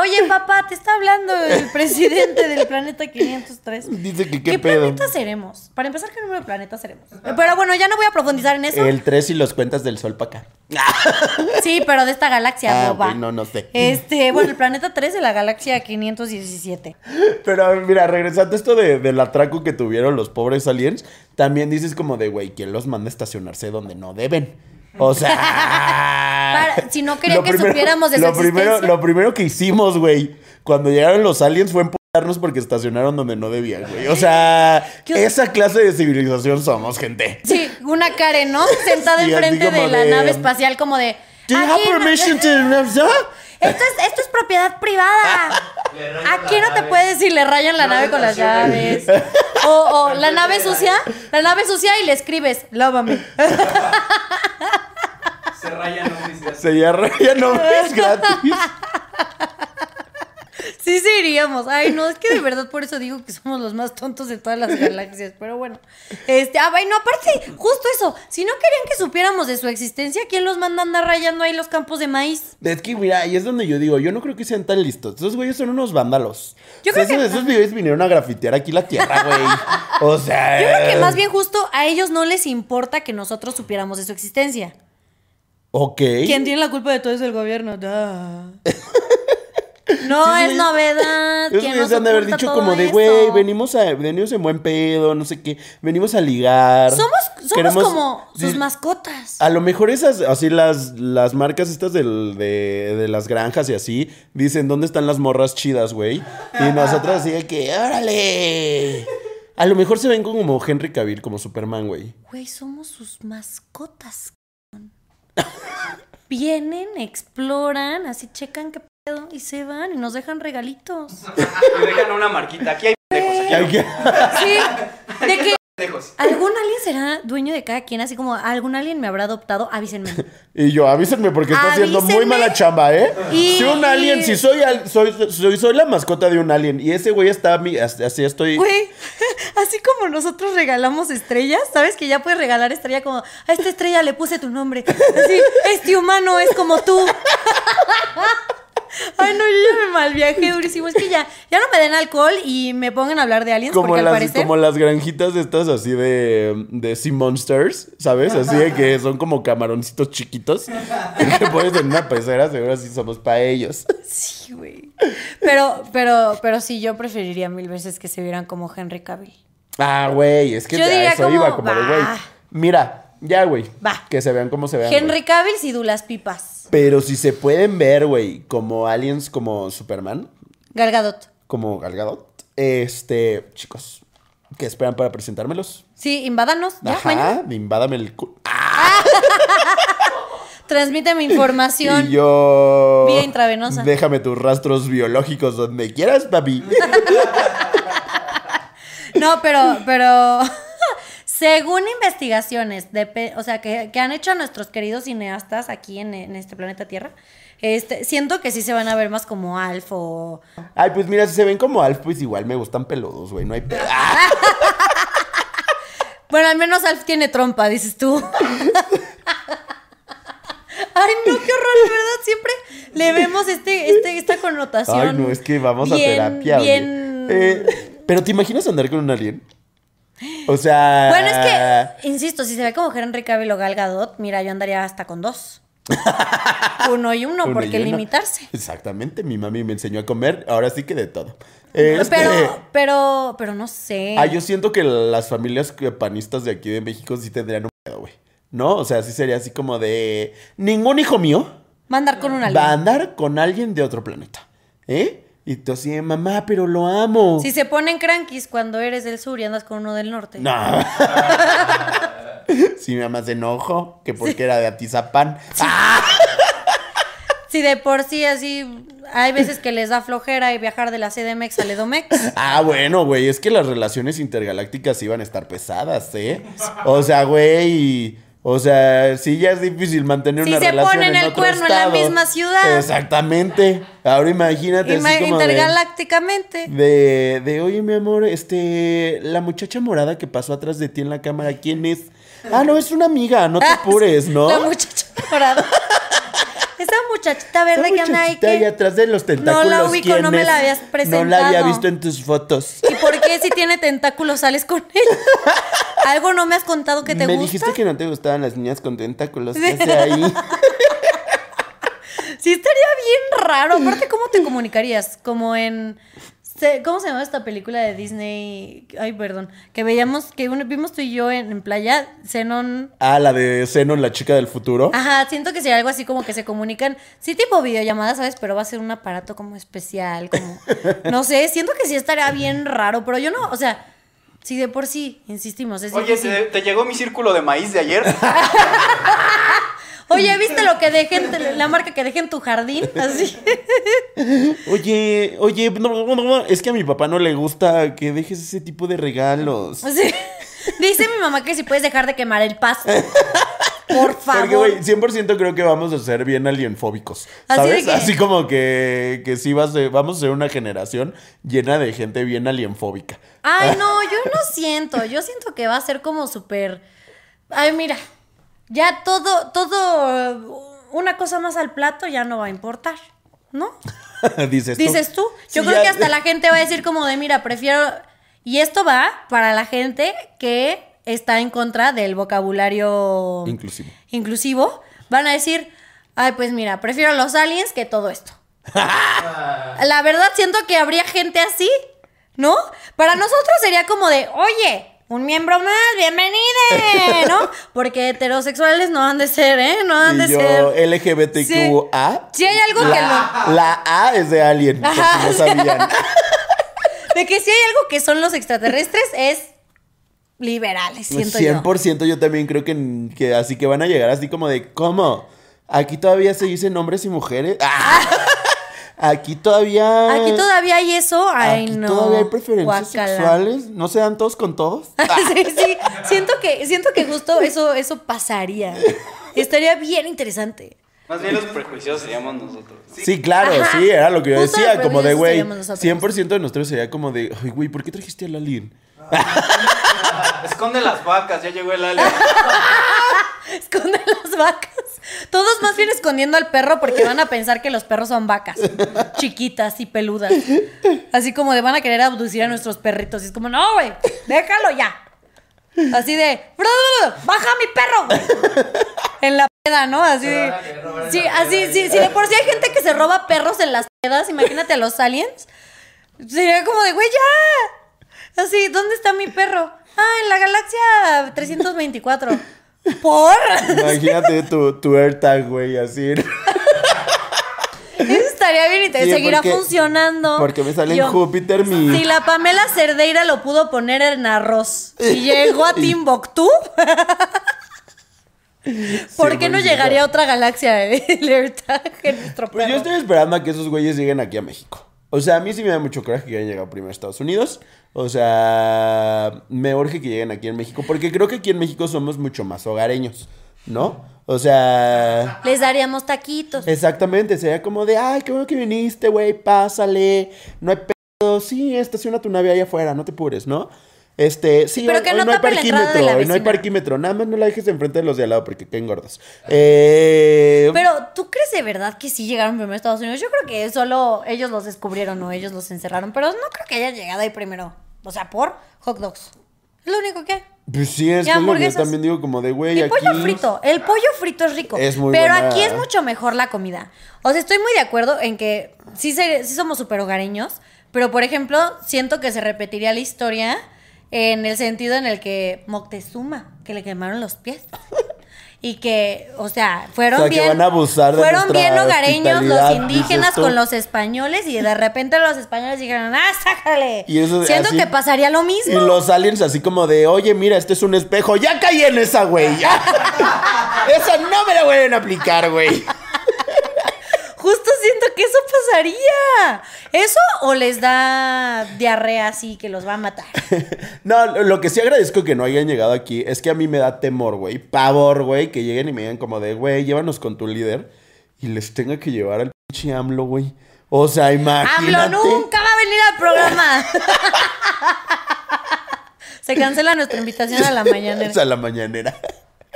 Oye, papá, te está hablando el presidente del planeta 503. Dice que qué, ¿Qué pedo. planeta seremos? Para empezar, ¿qué número de planetas seremos? Pero bueno, ya no voy a profundizar en eso. El 3 y los cuentas del sol para acá. Sí, pero de esta galaxia, Ah, boba. no, no sé. Este, bueno, el planeta 3 de la galaxia 517. Pero mira, regresando a esto de, del atraco que tuvieron los pobres aliens, también dices como de, güey, ¿quién los manda a estacionarse donde no deben? O sea... Para- si no querían lo que supiéramos de su lo primero, lo primero que hicimos, güey, cuando llegaron los aliens fue empujarnos porque estacionaron donde no debían, güey. O sea, ¿Qué- esa clase de civilización somos, gente. Sí, una Karen, ¿no? Sentada Sí, enfrente de la de- nave espacial, como de... Do you have "Aquí no- permission to... ¿no? Esto es, esto es propiedad privada. Aquí no te puedes decir, le rayan la No nave con las llaves. O, o la nave sucia, la nave sucia y le escribes, lávame. Se rayan los Se ya, ya no es gratis. Sí, sí iríamos. Ay, no, es que de verdad por eso digo que somos los más tontos de todas las galaxias. Pero bueno. Este, ah, bueno, aparte, justo eso. Si no querían que supiéramos de su existencia, ¿quién los manda a andar rayando ahí los campos de maíz? Es que, mira, ahí es donde yo digo, yo no creo que sean tan listos. Esos güeyes son unos vándalos. Yo O sea, creo que- esos, güeyes vinieron a grafitear aquí la tierra, güey. O sea... Yo creo que más bien justo a ellos no les importa que nosotros supiéramos de su existencia. Ok. ¿Quién tiene la culpa de todo eso? El gobierno. Da. No Sí, es novedad. Esos que nos han de haber dicho como de, güey, venimos, a, venimos en buen pedo, no sé qué. Venimos a ligar. Somos, somos Queremos- como sus Sí, mascotas. A lo mejor esas, así las, las marcas estas del- de, de las granjas y así, dicen, ¿dónde están las morras chidas, güey? Y nosotros así de que, órale. A lo mejor se ven como Henry Cavill, como Superman, güey. Güey, somos sus mascotas. Vienen, exploran, así checan qué pedo y se van y nos dejan regalitos. Y dejan una marquita. Aquí hay pendejos, aquí Ay, hay Sí, de que pendejos. algún alien será dueño de cada quien, así como algún alien me habrá adoptado, avísenme. Y yo, avísenme porque está haciendo muy mala chamba, ¿eh? Y- Si un alien, si soy, al- soy, soy, soy la mascota de un alien y ese güey está, a mí- así estoy... Güey, así como nosotros regalamos estrellas, ¿sabes que ya puedes regalar estrella como a esta estrella le puse tu nombre? Así, este humano es como tú. Ay, no, yo ya me malviajé durísimo. Es que ya, ya no me den alcohol y me pongan a hablar de aliens Como porque al las, parecer... como las granjitas estas así de, de Sea Monsters, ¿sabes? Así de que son como camaroncitos chiquitos que pones en una pecera, seguro así somos para ellos. Sí, güey. Pero, pero, pero sí, yo preferiría mil veces que se vieran como Henry Cavill. Ah, güey, es que Yo a eso como, iba, como de, güey, mira, ya, güey, Va. que se vean como se vean. Henry. Cavill y Dulas Pipas. Pero si se pueden ver, güey, como aliens como Superman, Gal Gadot. como Gal Gadot, este, chicos, ¿qué esperan para presentármelos? Sí, invádanos. Ya, mañana. Ajá, invádame el cu- Transmíteme información. Y yo. Vía intravenosa. Déjame tus rastros biológicos donde quieras, papi. No, pero, pero según investigaciones, de, o sea, que, que han hecho nuestros queridos cineastas aquí en, en este planeta Tierra, este, siento que sí se van a ver más como Alf o... Ay, pues mira, si se ven como Alf, pues igual me gustan peludos, güey. No hay. ¡Ah! Bueno, al menos Alf tiene trompa, dices tú. Ay, no, qué horror, de verdad, siempre le vemos este, este, esta connotación. Ay, no, es que vamos a terapia. Bien... Eh, pero ¿te imaginas andar con un alien? O sea. Bueno, es que, insisto, si se ve como Henry Cavill o Gal Gadot, mira, yo andaría hasta con dos. Uno y uno, Uno ¿por y qué uno. limitarse? Exactamente, mi mami me enseñó a comer, ahora sí que de todo. Este, Pero, pero, pero no sé. Ah, yo siento que las familias que- panistas de aquí de México sí tendrían un pedo, güey. ¿No? O sea, sí sería así como de. Ningún hijo mío Va a andar con un alien. va a andar con alguien de otro planeta. ¿Eh? Y tú así, mamá, pero lo amo. Si se ponen crankies cuando eres del sur y andas con uno del norte. No. sí, mi mamá se enojó, que porque era de Atizapán. Ah, Si de por sí así hay veces que les da flojera y viajar de la CDMX al Edomex. Ah, bueno, güey, es que las relaciones intergalácticas iban a estar pesadas, ¿eh? O sea, güey, o sea, sí ya es difícil mantener Si una se relación ponen en el otro cuerno en la estado. misma ciudad. Exactamente. Ahora imagínate Ima- así como de, intergalácticamente. de, de, oye, mi amor, este, la muchacha morada que pasó atrás de ti en la cámara, ¿quién es? Ah, no, es una amiga, no te Ah, apures, ¿no? La muchacha morada. Esa muchachita verde Esa que anda ahí muchachita ahí que... atrás de los tentáculos. No la ubico, no ¿quién me la habías No la había presentado. visto en tus fotos. ¿Y por qué si tiene tentáculos sales con ella? ¿Algo no me has contado que te Me gusta? dijiste que no te gustaban las niñas con tentáculos. ¿Qué hace ahí? Sí, estaría bien raro. Aparte, ¿cómo te comunicarías? Como en. ¿Cómo se llama esta película de Disney? Ay, perdón. Que veíamos, que vimos tú y yo en, en playa, Zenon. Ah, la de Zenon, la chica del futuro. Ajá, siento que sería algo así como que se comunican. Sí, tipo videollamada, ¿sabes? Pero va a ser un aparato como especial, como. No sé, siento que sí estaría bien raro, pero yo no, o sea. Sí, de por sí, insistimos. Es Oye. ¿te, te llegó mi círculo de maíz de ayer? Oye, ¿viste lo que dejé en la marca que dejé en tu jardín? Así. Oye, oye, no, no, no, es que a mi papá no le gusta que dejes ese tipo de regalos. Dice mi mamá que si puedes dejar de quemar el pasto. Por Porque, favor. güey, 100% creo que vamos a ser bien alienfóbicos. Así de ¿Sabes? que- Así como que, que sí va a ser- vamos a ser una generación llena de gente bien alienfóbica. Ay, no, yo no siento. Yo siento que va a ser como súper. Ay, mira. Ya todo, todo. Una cosa más al plato ya no va a importar. ¿No? Dices tú. Dices tú. Yo Sí, creo ya- que hasta la gente va a decir como de, mira, prefiero... Y esto va para la gente que está en contra del vocabulario Inclusivo. inclusivo. Van a decir, ay, pues mira, prefiero los aliens que todo esto. la verdad siento que habría gente así, ¿no? Para nosotros sería como de, oye, un miembro más, bienvenida, ¿no? Porque heterosexuales no han de ser, ¿eh? No han de yo, ser... LGBTQA. Si hay algo que la, la A es de alien, por si Ajá. no sabían. De que si hay algo que son los extraterrestres es liberales, siento yo. 100% yo también creo que, que así que van a llegar así como de, ¿cómo? Aquí todavía se dicen hombres y mujeres. ¡Ah! Aquí todavía... Aquí todavía hay eso. Ay, aquí no. todavía hay preferencias sexuales. ¿No se dan todos con todos? sí, sí. Siento que, siento que justo eso, eso pasaría. Estaría bien interesante. Más bien los prejuiciosos seríamos nosotros. ¿no? Sí, claro, Ajá. sí, era lo que yo Justo decía, como de, güey, seríamos nosotros. 100% de nosotros sería como de, ay, güey, ¿por qué trajiste al alien? Esconde las vacas, ya llegó el alien. esconden las vacas. Todos más bien escondiendo al perro porque van a pensar que los perros son vacas. Chiquitas y peludas. Así como de van a querer abducir a nuestros perritos. Y es como, no, güey, déjalo ya. Así de, "Bru, baja mi perro, güey. En la peda, ¿no? Así de. Sí, así, de sí, sí, de por sí hay gente que se roba perros en las pedas. Imagínate a los aliens. Sería como de, güey, ya. Así, ¿dónde está mi perro? Ah, en la galaxia 324. ¿Por? Imagínate tu, tu AirTag, güey, así. Eso estaría bien y te Sí, seguirá porque- funcionando. Porque me sale en Júpiter mi. Si la Pamela Cerdeira lo pudo poner en arroz y llegó a Timbuktu, ¿por Sí, qué no llegaría a otra galaxia el AirTag en nuestro Pues yo perro? estoy esperando a que esos güeyes lleguen aquí a México. O sea, a mí sí me da mucho coraje que hayan llegado primero a Estados Unidos. O sea, me urge que lleguen aquí en México. Porque creo que aquí en México somos mucho más hogareños, ¿no? O sea, Les daríamos taquitos. exactamente. Sería como de, ay, qué bueno que viniste, güey, pásale. No hay pedo. Sí, estaciona tu nave allá afuera, no te pures, ¿no? Este, sí, Pero hoy, que hoy no no hay parquímetro, hoy no hay parquímetro. Nada más no la dejes enfrente de los de al lado porque caen gordos. Eh, Pero, ¿tú crees de verdad que sí llegaron primero a Estados Unidos? Yo creo que solo ellos los descubrieron o ellos los encerraron, pero no creo que hayan llegado ahí primero. O sea, por hot dogs. Lo único que. Pues sí, es que yo también digo como de, güey, Y aquí... pollo frito. El pollo frito es rico. Es muy Pero buena. aquí es mucho mejor la comida. O sea, estoy muy de acuerdo en que sí, se- sí somos súper hogareños. Pero, por ejemplo, siento que se repetiría la historia en el sentido en el que Moctezuma, que le quemaron los pies. Y que, o sea, fueron O sea, bien. van a abusar de fueron bien hogareños los indígenas con los españoles. Y de repente los españoles dijeron, ¡ah, sácale! Y eso Siento así- que pasaría lo mismo. Y los aliens así como de, oye, mira, este es un espejo. Ya caí en esa, güey. esa no me la vuelven a aplicar, güey. Justo siento que eso pasaría. ¿Eso o les da diarrea así que los va a matar? No, lo que sí agradezco que no hayan llegado aquí es que a mí me da temor, güey. Pavor, güey, que lleguen y me digan como de, güey, llévanos con tu líder. Y les tenga que llevar al pinche AMLO, güey. O sea, imagínate. AMLO nunca va a venir al programa. Se cancela nuestra invitación a la mañana. O sea, la mañanera.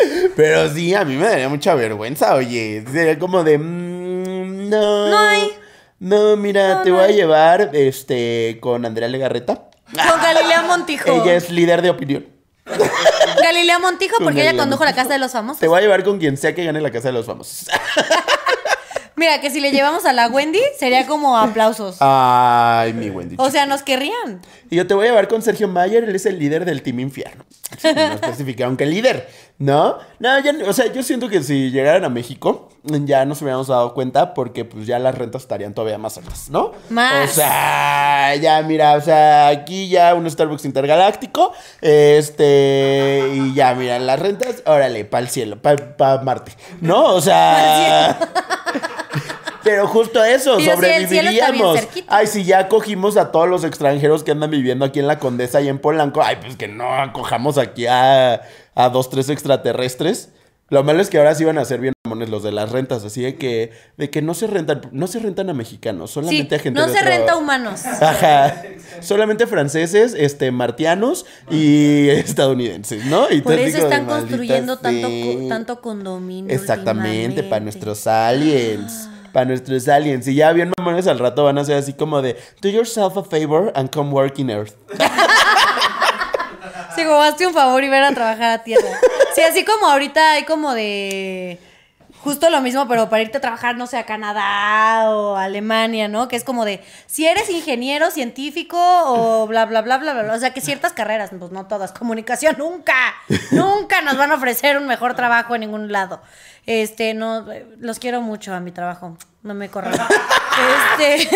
Pero sí, a mí me daría mucha vergüenza, oye. Sería como de. No. No hay. No, mira, No, te no voy a llevar este con Andrea Legarreta. Con Galilea Montijo. Ella es líder de opinión. Galilea Montijo porque ella condujo la casa de los famosos. Te voy a llevar con quien sea que gane la casa de los famosos. Mira, que si le llevamos a la Wendy sería como aplausos. Ay, mi Wendy. O sea, nos querrían. Y yo te voy a llevar con Sergio Mayer, él es el líder del Team Infierno. No especificaron que líder, ¿no? No, ya, o sea, yo siento que si llegaran a México, ya nos hubiéramos dado cuenta porque pues ya las rentas estarían todavía más altas, ¿no? Más. O sea, ya mira, o sea, aquí ya un Starbucks intergaláctico, este, y ya mira, las rentas, órale, para el cielo, para Marte, ¿no? O sea... Pero justo eso, Pero si bien sobreviviríamos. Ay, si ya acogimos a todos los extranjeros que andan viviendo aquí en la Condesa y en Polanco, ay, pues que no acojamos aquí a, a dos, tres extraterrestres. Lo malo es que ahora sí van a ser bien los de las rentas, así de que, de que no se rentan, no se rentan a mexicanos, Sí, solamente a gente no de se otro- renta a humanos. Ajá. Solamente franceses, este, martianos y estadounidenses, ¿no? Y Por eso de, están "Maldita construyendo tanto, sea". co- tanto condominio. Exactamente, para nuestros aliens. Para nuestros aliens. Y ya bien mamones al rato van a ser así como de Do yourself a favor and come work in Earth. Sí, como hazte un favor y ven a trabajar a tierra. Sí, así como ahorita hay como de. Justo lo mismo, pero para irte a trabajar, no sé, a Canadá o a Alemania, ¿no? Que es como de, si eres ingeniero, científico o bla, bla, bla, bla, bla. bla. O sea, que ciertas carreras, pues no todas. Comunicación, nunca, nunca nos van a ofrecer un mejor trabajo en ningún lado. Este, no, los quiero mucho a mi trabajo. No me corran. Este.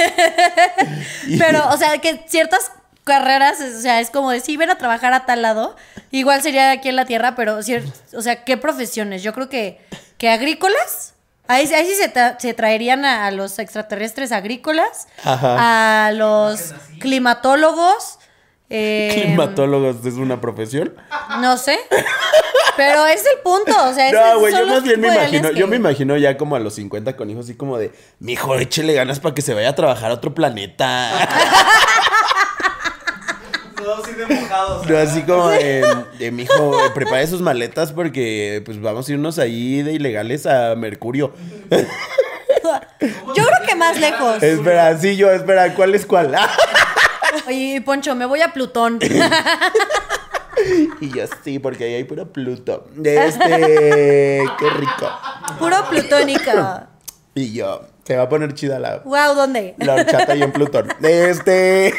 Pero, o sea, que ciertas carreras, o sea, es como de sí, ven a trabajar a tal lado. Igual sería aquí en la tierra, pero, o sea, ¿qué profesiones? Yo creo que, que agrícolas. Ahí, ahí sí se, tra- se traerían a, a los extraterrestres agrícolas, Ajá. a los climatólogos. eh, ¿Climatólogos es una profesión? No sé. Pero es el punto. O sea, No, güey, yo más bien me imagino, aliens yo que- me imagino ya como a los 50 con hijos así como de, mijo, échele ganas para que se vaya a trabajar a otro planeta. Así de mojados. No, así como de, de mijo, eh, prepare sus maletas porque pues vamos a irnos ahí de ilegales a Mercurio. Yo creo que más lejos. Espera, sí, yo, espera, ¿cuál es cuál? Oye, Poncho, me voy a Plutón. y yo sí, porque ahí hay puro Pluto. Este, qué rico. Puro plutónica. Y yo, se va a poner chida la, Wow, ¿dónde? la horchata ahí en Plutón. Este.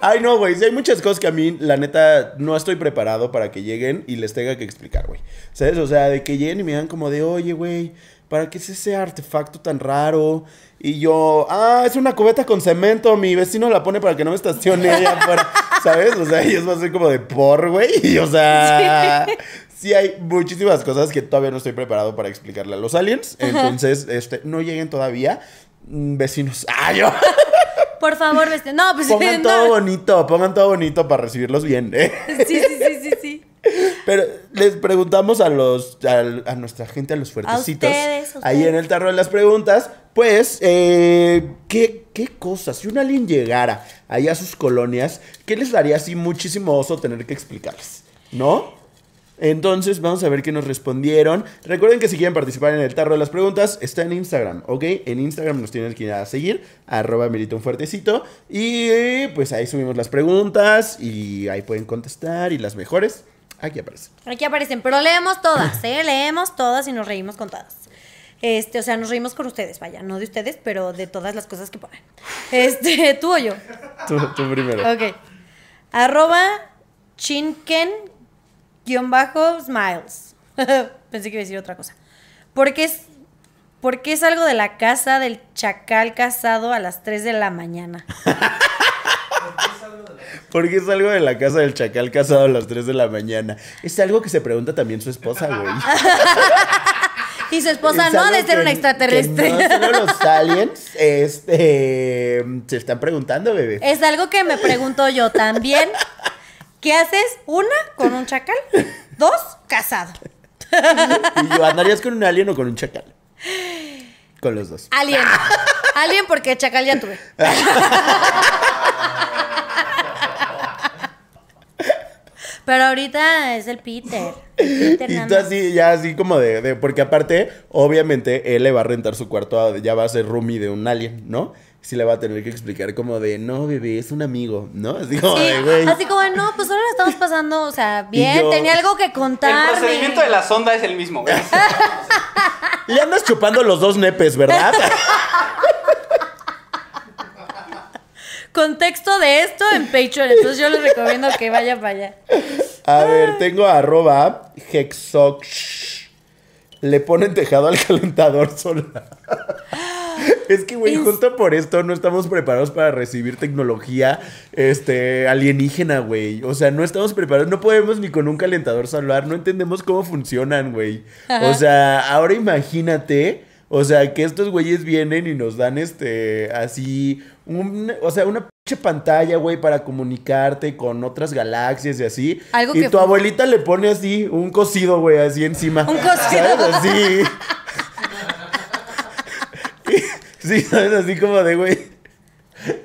Ay, no, güey. Sí hay muchas cosas que a mí, la neta, no estoy preparado para que lleguen y les tenga que explicar, güey. ¿Sabes? O sea, de que lleguen y me digan como de, oye, güey, ¿para qué es ese artefacto tan raro? Y yo, ah, es una cubeta con cemento. Mi vecino la pone para que no me estacione allá afuera. ¿Sabes? O sea, ellos van a ser como de por, güey. Y, o sea. Sí. hay muchísimas cosas que todavía no estoy preparado para explicarle a los aliens. Entonces, este, no lleguen todavía. Mm, Vecinos. Ah, yo. Por favor, veste. No, pues Pongan no. todo bonito, pongan todo bonito para recibirlos bien. ¿eh? Sí, sí, sí, sí, sí. Pero les preguntamos a los a, a nuestra gente, a los fuertecitos, ustedes, a ahí ustedes. en el tarro de las preguntas, pues, eh, ¿qué, ¿qué cosas? Si un alien llegara allá a sus colonias, ¿qué les daría así muchísimo oso tener que explicarles? ¿No? Entonces, vamos a ver qué nos respondieron. Recuerden que si quieren participar en el tarro de las preguntas, está en Instagram, ¿ok? En Instagram nos tienen que ir a seguir, arroba merita un fuertecito. Y pues ahí subimos las preguntas y ahí pueden contestar y las mejores, aquí aparecen. Aquí aparecen, pero leemos todas, ¿eh? Leemos todas y nos reímos con todas. Este, o sea, nos reímos con ustedes, vaya, no de ustedes, pero de todas las cosas que ponen. Este, tú o yo. Tú, tú primero. Ok. Arroba chinken guion bajo smiles. Pensé que iba a decir otra cosa. Porque es, porque es algo de la casa del chacal casado a las 3 de la mañana. Porque es algo de la casa del chacal casado a las 3 de la mañana. Es algo que se pregunta también su esposa, güey. Y su esposa Es no de ser un extraterrestre. que no solo los aliens este, se están preguntando, bebé. Es algo que me pregunto yo también. ¿Qué haces? Una, con un chacal. Dos, casado. Y yo, ¿andarías con un alien o con un chacal? Con los dos. Alien. Alien porque chacal ya tuve. Pero ahorita es el Peter. El Peter Y tú así, ya así como de, de- Porque aparte, obviamente, él le va a rentar su cuarto, a- ya va a ser roomie de un alien, ¿no? Sí le va a tener que explicar como de, no, bebé, es un amigo, ¿no? Así como Sí, de, güey. así como, no, pues solo la estamos pasando, o sea, bien, yo- tenía algo que El contarme. procedimiento de la sonda es el mismo, güey. Le andas chupando los dos nepes, ¿verdad? Contexto de esto en Patreon, entonces yo les recomiendo que vaya para allá. A ver, tengo arroba hexox. Le ponen tejado al calentador solar. Es que, güey, Es- justo por esto no estamos preparados para recibir tecnología este, alienígena, güey. O sea, no estamos preparados, no podemos ni con un calentador solar, no entendemos cómo funcionan, güey. O sea, ahora imagínate, o sea, que estos güeyes vienen y nos dan este, así, un, o sea, una pinche pantalla, güey, para comunicarte con otras galaxias y así. Algo y que tu abuelita le pone así, un cocido, güey, así encima. Un cocido. ¿Sabes? Así. Sí, ¿sabes? Así como de, güey.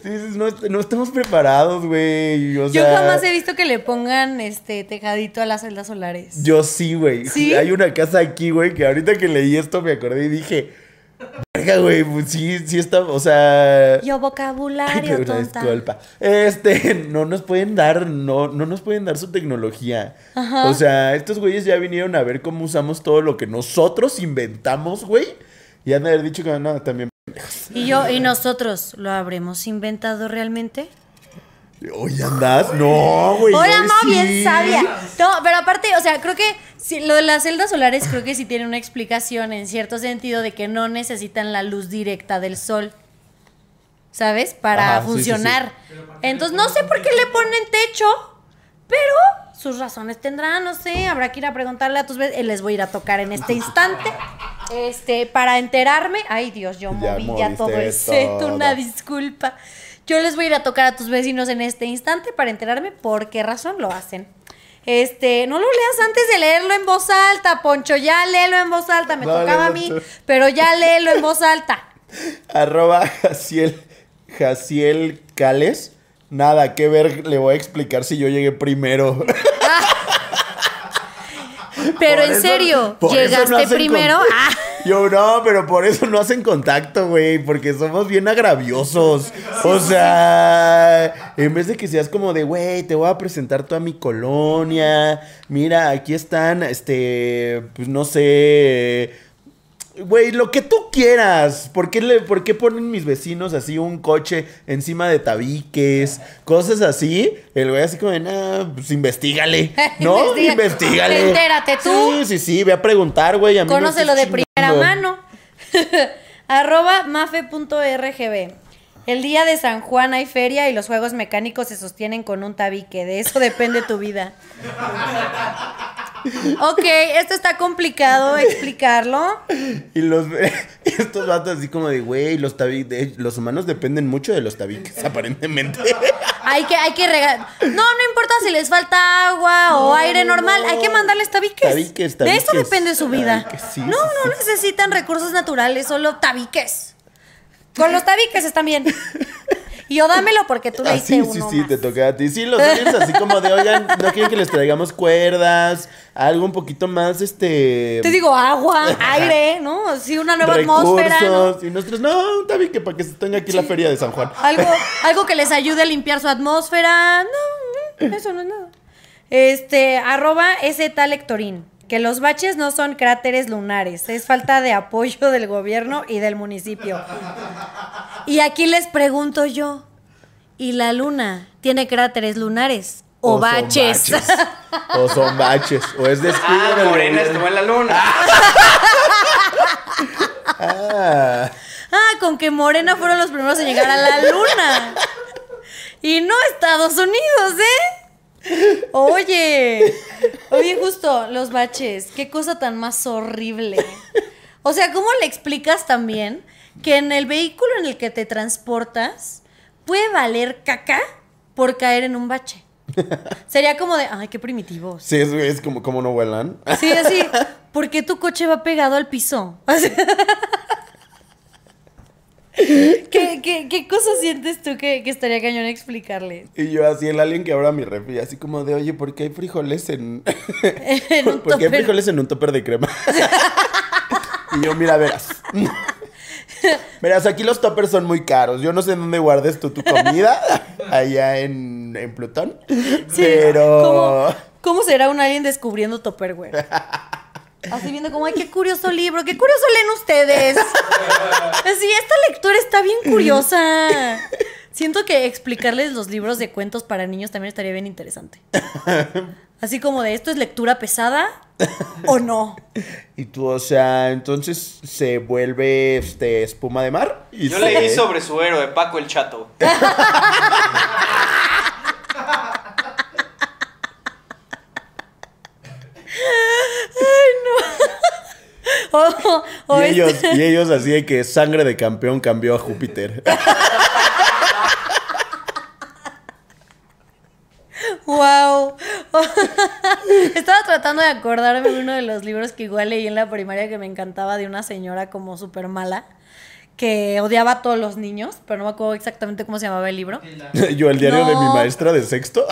Sí, no, no estamos preparados, güey. O Yo sea, jamás he visto que le pongan este tejadito a las celdas solares. Yo sí, güey. ¿Sí? Hay una casa aquí, güey, que ahorita que leí esto me acordé y dije, verga, güey, pues sí, sí está, o sea... Yo Ay, vocabulario, tonta. disculpa. Este, no nos pueden dar, no, no nos pueden dar su tecnología. O sea, estos güeyes ya vinieron a ver cómo usamos todo lo que nosotros inventamos, güey. Y han de haber dicho que no, también. Y yo, ¿y nosotros lo habremos inventado realmente? Oye, andas. No, güey. Hola, yo no, sí. bien sabia. No, pero aparte, o sea, creo que sí, lo de las celdas solares creo que sí tiene una explicación en cierto sentido de que no necesitan la luz directa del sol. ¿Sabes? Para Ajá, sí, sí, funcionar. Entonces, no sé por qué le ponen techo, pero sus razones tendrán, no sé, habrá que ir a preguntarle a tus veces. Les voy a ir a tocar en este instante. Este, para enterarme. Ay, Dios, yo Ya moví ya todo el set, una disculpa. Yo les voy a ir a tocar a tus vecinos en este instante para enterarme por qué razón lo hacen. Este, no lo leas antes de leerlo en voz alta, Poncho, ya léelo en voz alta, me No, tocaba a mí, tú. pero ya léelo en voz alta. Arroba Jaciel, Jaciel Cales Nada que ver, le voy a explicar si yo llegué primero. Pero Por en eso- serio, ¿llegaste no primero? con- Ah, Yo no, pero por eso no hacen contacto, güey, porque somos bien agraviosos. O sea, en vez de que seas como de, güey, te voy a presentar toda mi colonia. Mira, aquí están, este, pues no sé. Güey, lo que tú quieras. ¿Por qué, le, ¿Por qué ponen mis vecinos así un coche encima de tabiques? Cosas así. El güey así como de, nah, pues investigale. ¿No? Investiga- investigale. Entérate tú. Sí, sí, sí. Ve a preguntar, güey. a mí no Conócelo de primera mano. Arroba mafe.rgb. El día de San Juan hay feria y los juegos mecánicos se sostienen con un tabique. De eso depende tu vida. Ok, esto está complicado explicarlo. Y los y estos vatos así como de, güey, los tabiques, los humanos dependen mucho de los tabiques, aparentemente. Hay que, hay que regalar. No, no importa si les falta agua o aire no, normal, no. hay que mandarles tabiques. Tabiques, De eso tabiques. depende su vida. Tabiques, sí, no, sí, no sí. necesitan recursos naturales, solo tabiques. Con los tabiques están bien. Y o dámelo porque tú le Ah, hice sí, uno sí, sí, más. te toca a ti. Sí, los aliens así como de, oigan, no quieren que les traigamos cuerdas, algo un poquito más, este... Te digo agua, aire, ¿no? Sí, una nueva atmósfera. ¿no? Y nosotros, no, un tabique para que se tenga aquí la feria de San Juan. Algo, algo que les ayude a limpiar su atmósfera. No, eso no es nada. Este, arroba ese tal. Que los baches no son cráteres lunares, es falta de apoyo del gobierno y del municipio. Y aquí les pregunto yo, ¿y la luna tiene cráteres lunares o, son baches? o son baches. O es descuido Ah, Morena estuvo en la luna. Ah. Ah, con que Morena fueron los primeros en llegar a la luna. Y no Estados Unidos, ¿eh? Oye, oye, justo los baches, qué cosa tan más horrible. O sea, ¿cómo le explicas también que en el vehículo en el que te transportas puede valer caca por caer en un bache? Sería como de, ay, qué primitivos. Sí, es, es como, como no vuelan. Sí, así, ¿por qué tu coche va pegado al piso? ¿Qué, qué, qué cosa sientes tú que, que estaría cañón explicarle? Y yo así, el alien que abra mi refri, así como de, oye, ¿por qué hay frijoles en... En un ¿Por qué hay frijoles en un topper de crema? y yo, mira, verás. Verás, aquí los toppers son muy caros. Yo no sé dónde guardes tú tu comida, allá en, en Plutón. Sí, pero... ¿cómo, cómo será un alien descubriendo Tupperware? Así viendo como, ay, qué curioso libro, qué curioso leen ustedes. Así, esta lectura está bien curiosa. Siento que explicarles los libros de cuentos para niños también estaría bien interesante. Así como de, ¿esto es lectura pesada o no? Y tú, o sea, entonces se vuelve este espuma de mar. Y Yo se- leí sobre su héroe, Paco el Chato. O, o Y este- ellos, y ellos así de que sangre de campeón cambió a Júpiter. ¡Wow! Estaba tratando de acordarme de uno de los libros que igual leí en la primaria que me encantaba de una señora como súper mala que odiaba a todos los niños, pero no me acuerdo exactamente cómo se llamaba el libro. Yo, el diario de mi maestra de sexto.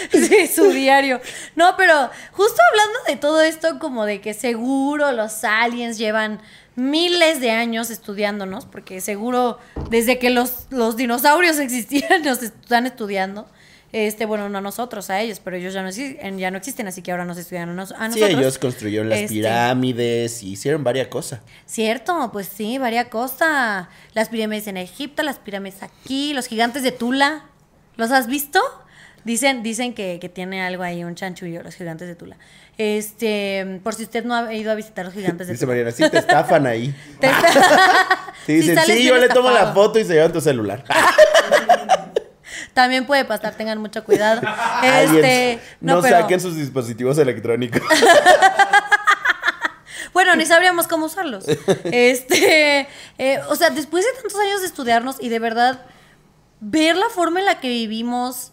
Sí, su diario. No, pero justo hablando de todo esto, como de que seguro los aliens llevan miles de años estudiándonos, porque seguro desde que los, los dinosaurios existían nos están estudiando. Este, bueno, no a nosotros, a ellos, pero ellos ya no, exi- ya no existen, así que ahora nos estudian a, nos- a Sí, nosotros. ellos construyeron las Este, pirámides y hicieron varias cosas. Cierto, pues sí, varia cosa. Las pirámides en Egipto, las pirámides aquí, los gigantes de Tula. ¿Los has visto? Dicen, dicen que, que tiene algo ahí, un chanchullo, los gigantes de Tula. Este, por si usted no ha ido a visitar los gigantes de Dice Tula. Mariana, sí te estafan ahí. Te- Sí, dicen, sí, yo le tomo la foto y se llevan tu celular. También puede pasar, tengan mucho cuidado. Este, no, no, pero, saquen sus dispositivos electrónicos. Bueno, ni sabríamos cómo usarlos. Este, eh, o sea, después de tantos años de estudiarnos y de verdad ver la forma en la que vivimos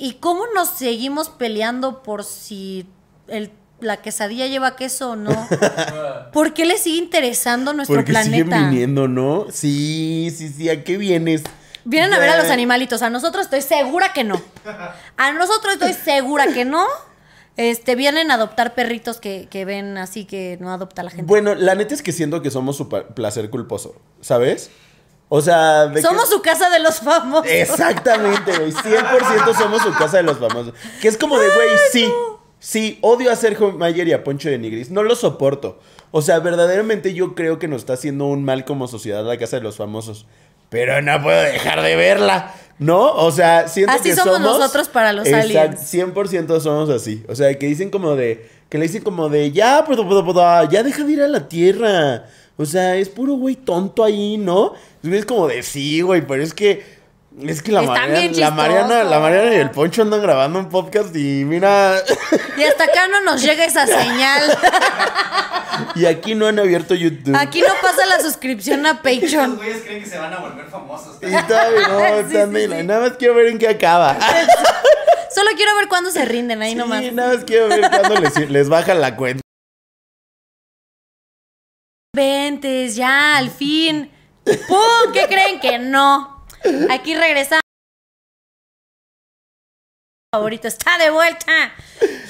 y cómo nos seguimos peleando por si el la quesadilla lleva queso o no. ¿Por qué le sigue interesando nuestro Porque siguen planeta? viniendo, ¿no? Sí, sí, sí. ¿A qué vienes? Vienen a ver a los animalitos. A nosotros estoy segura que no. A nosotros estoy segura que no. Este, vienen a adoptar perritos que, que ven así que no adopta la gente. Bueno, la neta es que siento que somos su placer culposo, ¿sabes? O sea, de que- Somos su casa de los famosos. Exactamente, güey. 100% somos su casa de los famosos. Que es como de, güey, sí. Sí, odio a Sergio Mayer y a Poncho de Nigris. No lo soporto. O sea, verdaderamente yo creo que nos está haciendo un mal como sociedad la casa de los famosos. Pero no puedo dejar de verla. ¿No? O sea, siento Así que somos somos. nosotros para los aliens. 100% somos así. O sea, que dicen como de. Que le dicen como de. Ya, ya deja de ir a la tierra. O sea, es puro güey tonto ahí, ¿no? Es como de sí, güey, pero es que. Es que la Mariana, la Mariana, la. Mariana y el Poncho andan grabando un podcast y mira. Y hasta acá no nos llega esa señal. y aquí no han abierto YouTube. Aquí no pasa la suscripción a Los Patreon. güeyes creen que se van a volver famosos. Y todavía no, sí. Nada más quiero ver en qué acaba. Solo quiero ver cuándo se rinden ahí nomás. Sí, nada más quiero ver cuándo les, les bajan la cuenta. Ventes, ya, al fin. ¡Pum! ¿Qué creen que no? Aquí regresamos. Favorito está de vuelta.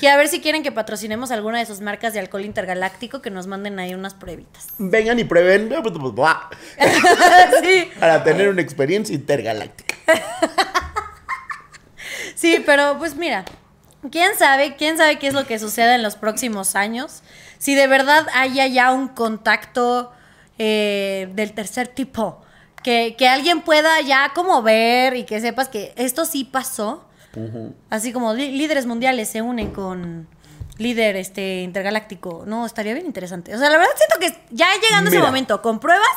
Y a ver si quieren que patrocinemos alguna de sus marcas de alcohol intergaláctico, que nos manden ahí unas pruebitas. Vengan y prueben sí, para tener una experiencia intergaláctica. sí, pero pues mira, quién sabe, quién sabe qué es lo que suceda en los próximos años. Si de verdad haya ya un contacto eh, del tercer tipo, que, que alguien pueda ya como ver y que sepas que esto sí pasó. Así como lí- líderes mundiales se unen con líder este intergaláctico. No, estaría bien interesante. O sea, la verdad siento que ya llegando ese momento con pruebas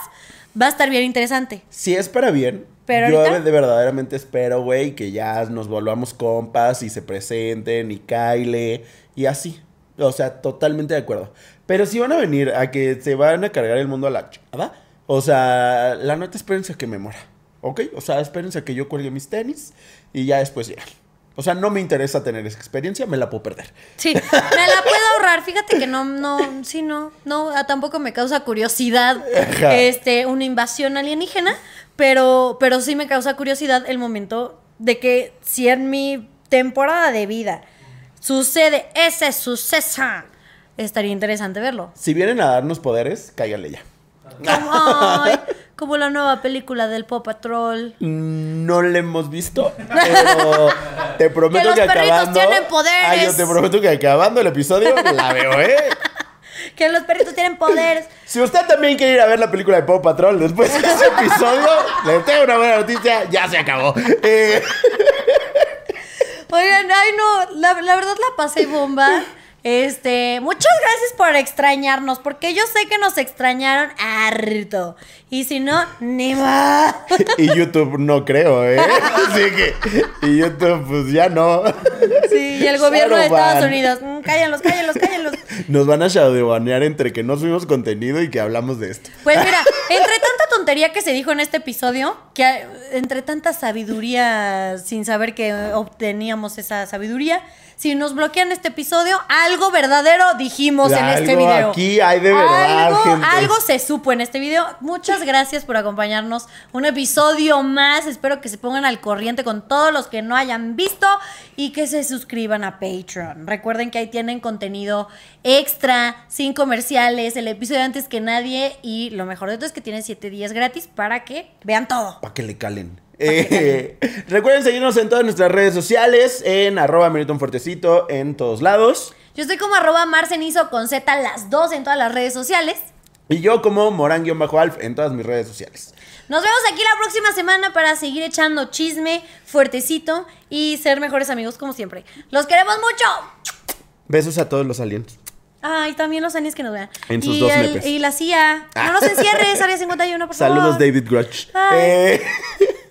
va a estar bien interesante. Si es para bien, Pero yo ahorita- de verdaderamente espero, güey, que ya nos volvamos compas y se presenten y Kyle y así. O sea, totalmente de acuerdo. Pero si van a venir a que se van a cargar el mundo a la chingada, o sea, la neta espérense a que me muera, ¿ok? O sea, espérense a que yo cuelgue mis tenis y ya después ya. O sea, no me interesa tener esa experiencia, me la puedo perder. Sí, me la puedo ahorrar. Fíjate que no, no, sí, no, no, tampoco me causa curiosidad Ajá. este, una invasión alienígena, pero, pero sí me causa curiosidad el momento de que si en mi temporada de vida sucede ese suceso, estaría interesante verlo. Si vienen a darnos poderes, cáiganle ya. Como, ay, como la nueva película del Pop Patrol. No la hemos visto, pero te prometo Que los que, perritos acabando. tienen poderes. Ay, yo te prometo que acabando el episodio la veo, ¿eh? Que los perritos tienen poderes. Si usted también quiere ir a ver la película de Pop Patrol después de ese episodio, le tengo una buena noticia, ya se acabó. Eh, Oigan, ay no, la, la verdad la pasé bomba. Este, muchas gracias por extrañarnos, porque yo sé que nos extrañaron harto. Y si no, ni más. y YouTube no creo, ¿eh? Así que, y YouTube pues ya no. Sí, y el gobierno de. Estados Unidos, mm, cállenlos, cállenlos, cállenlos. Nos van a shadowbanear entre que no subimos contenido y que hablamos de esto. Pues mira, entre tanta tontería que se dijo en este episodio, que entre tanta sabiduría sin saber que obteníamos esa sabiduría, si nos bloquean este episodio, algo verdadero dijimos en este video. aquí hay de verdad, algo, gente. algo se supo en este video. Muchas gracias por acompañarnos. Un episodio más. Espero que se pongan al corriente con todos los que no hayan visto y que se suscriban a Patreon. Recuerden que ahí tienen contenido extra, sin comerciales, el episodio antes que nadie y lo mejor de todo es que tienen 7 días gratis para que vean todo. Para que le calen. Eh, recuerden seguirnos en todas nuestras redes sociales, en arroba Milton Fuertecito, en todos lados. Yo estoy como arroba marcenizo con Z las dos en todas las redes sociales. Y yo como Morán-Alf en todas mis redes sociales. Nos vemos aquí la próxima semana para seguir echando chisme fuertecito y ser mejores amigos como siempre. Los queremos mucho. Besos a todos los aliens. Ay, también los anis que nos vean. En sus y dos el- nepes. Y la CIA. No nos encierres, Área 51, por favor. Saludos, David Grutch. Bye. Eh,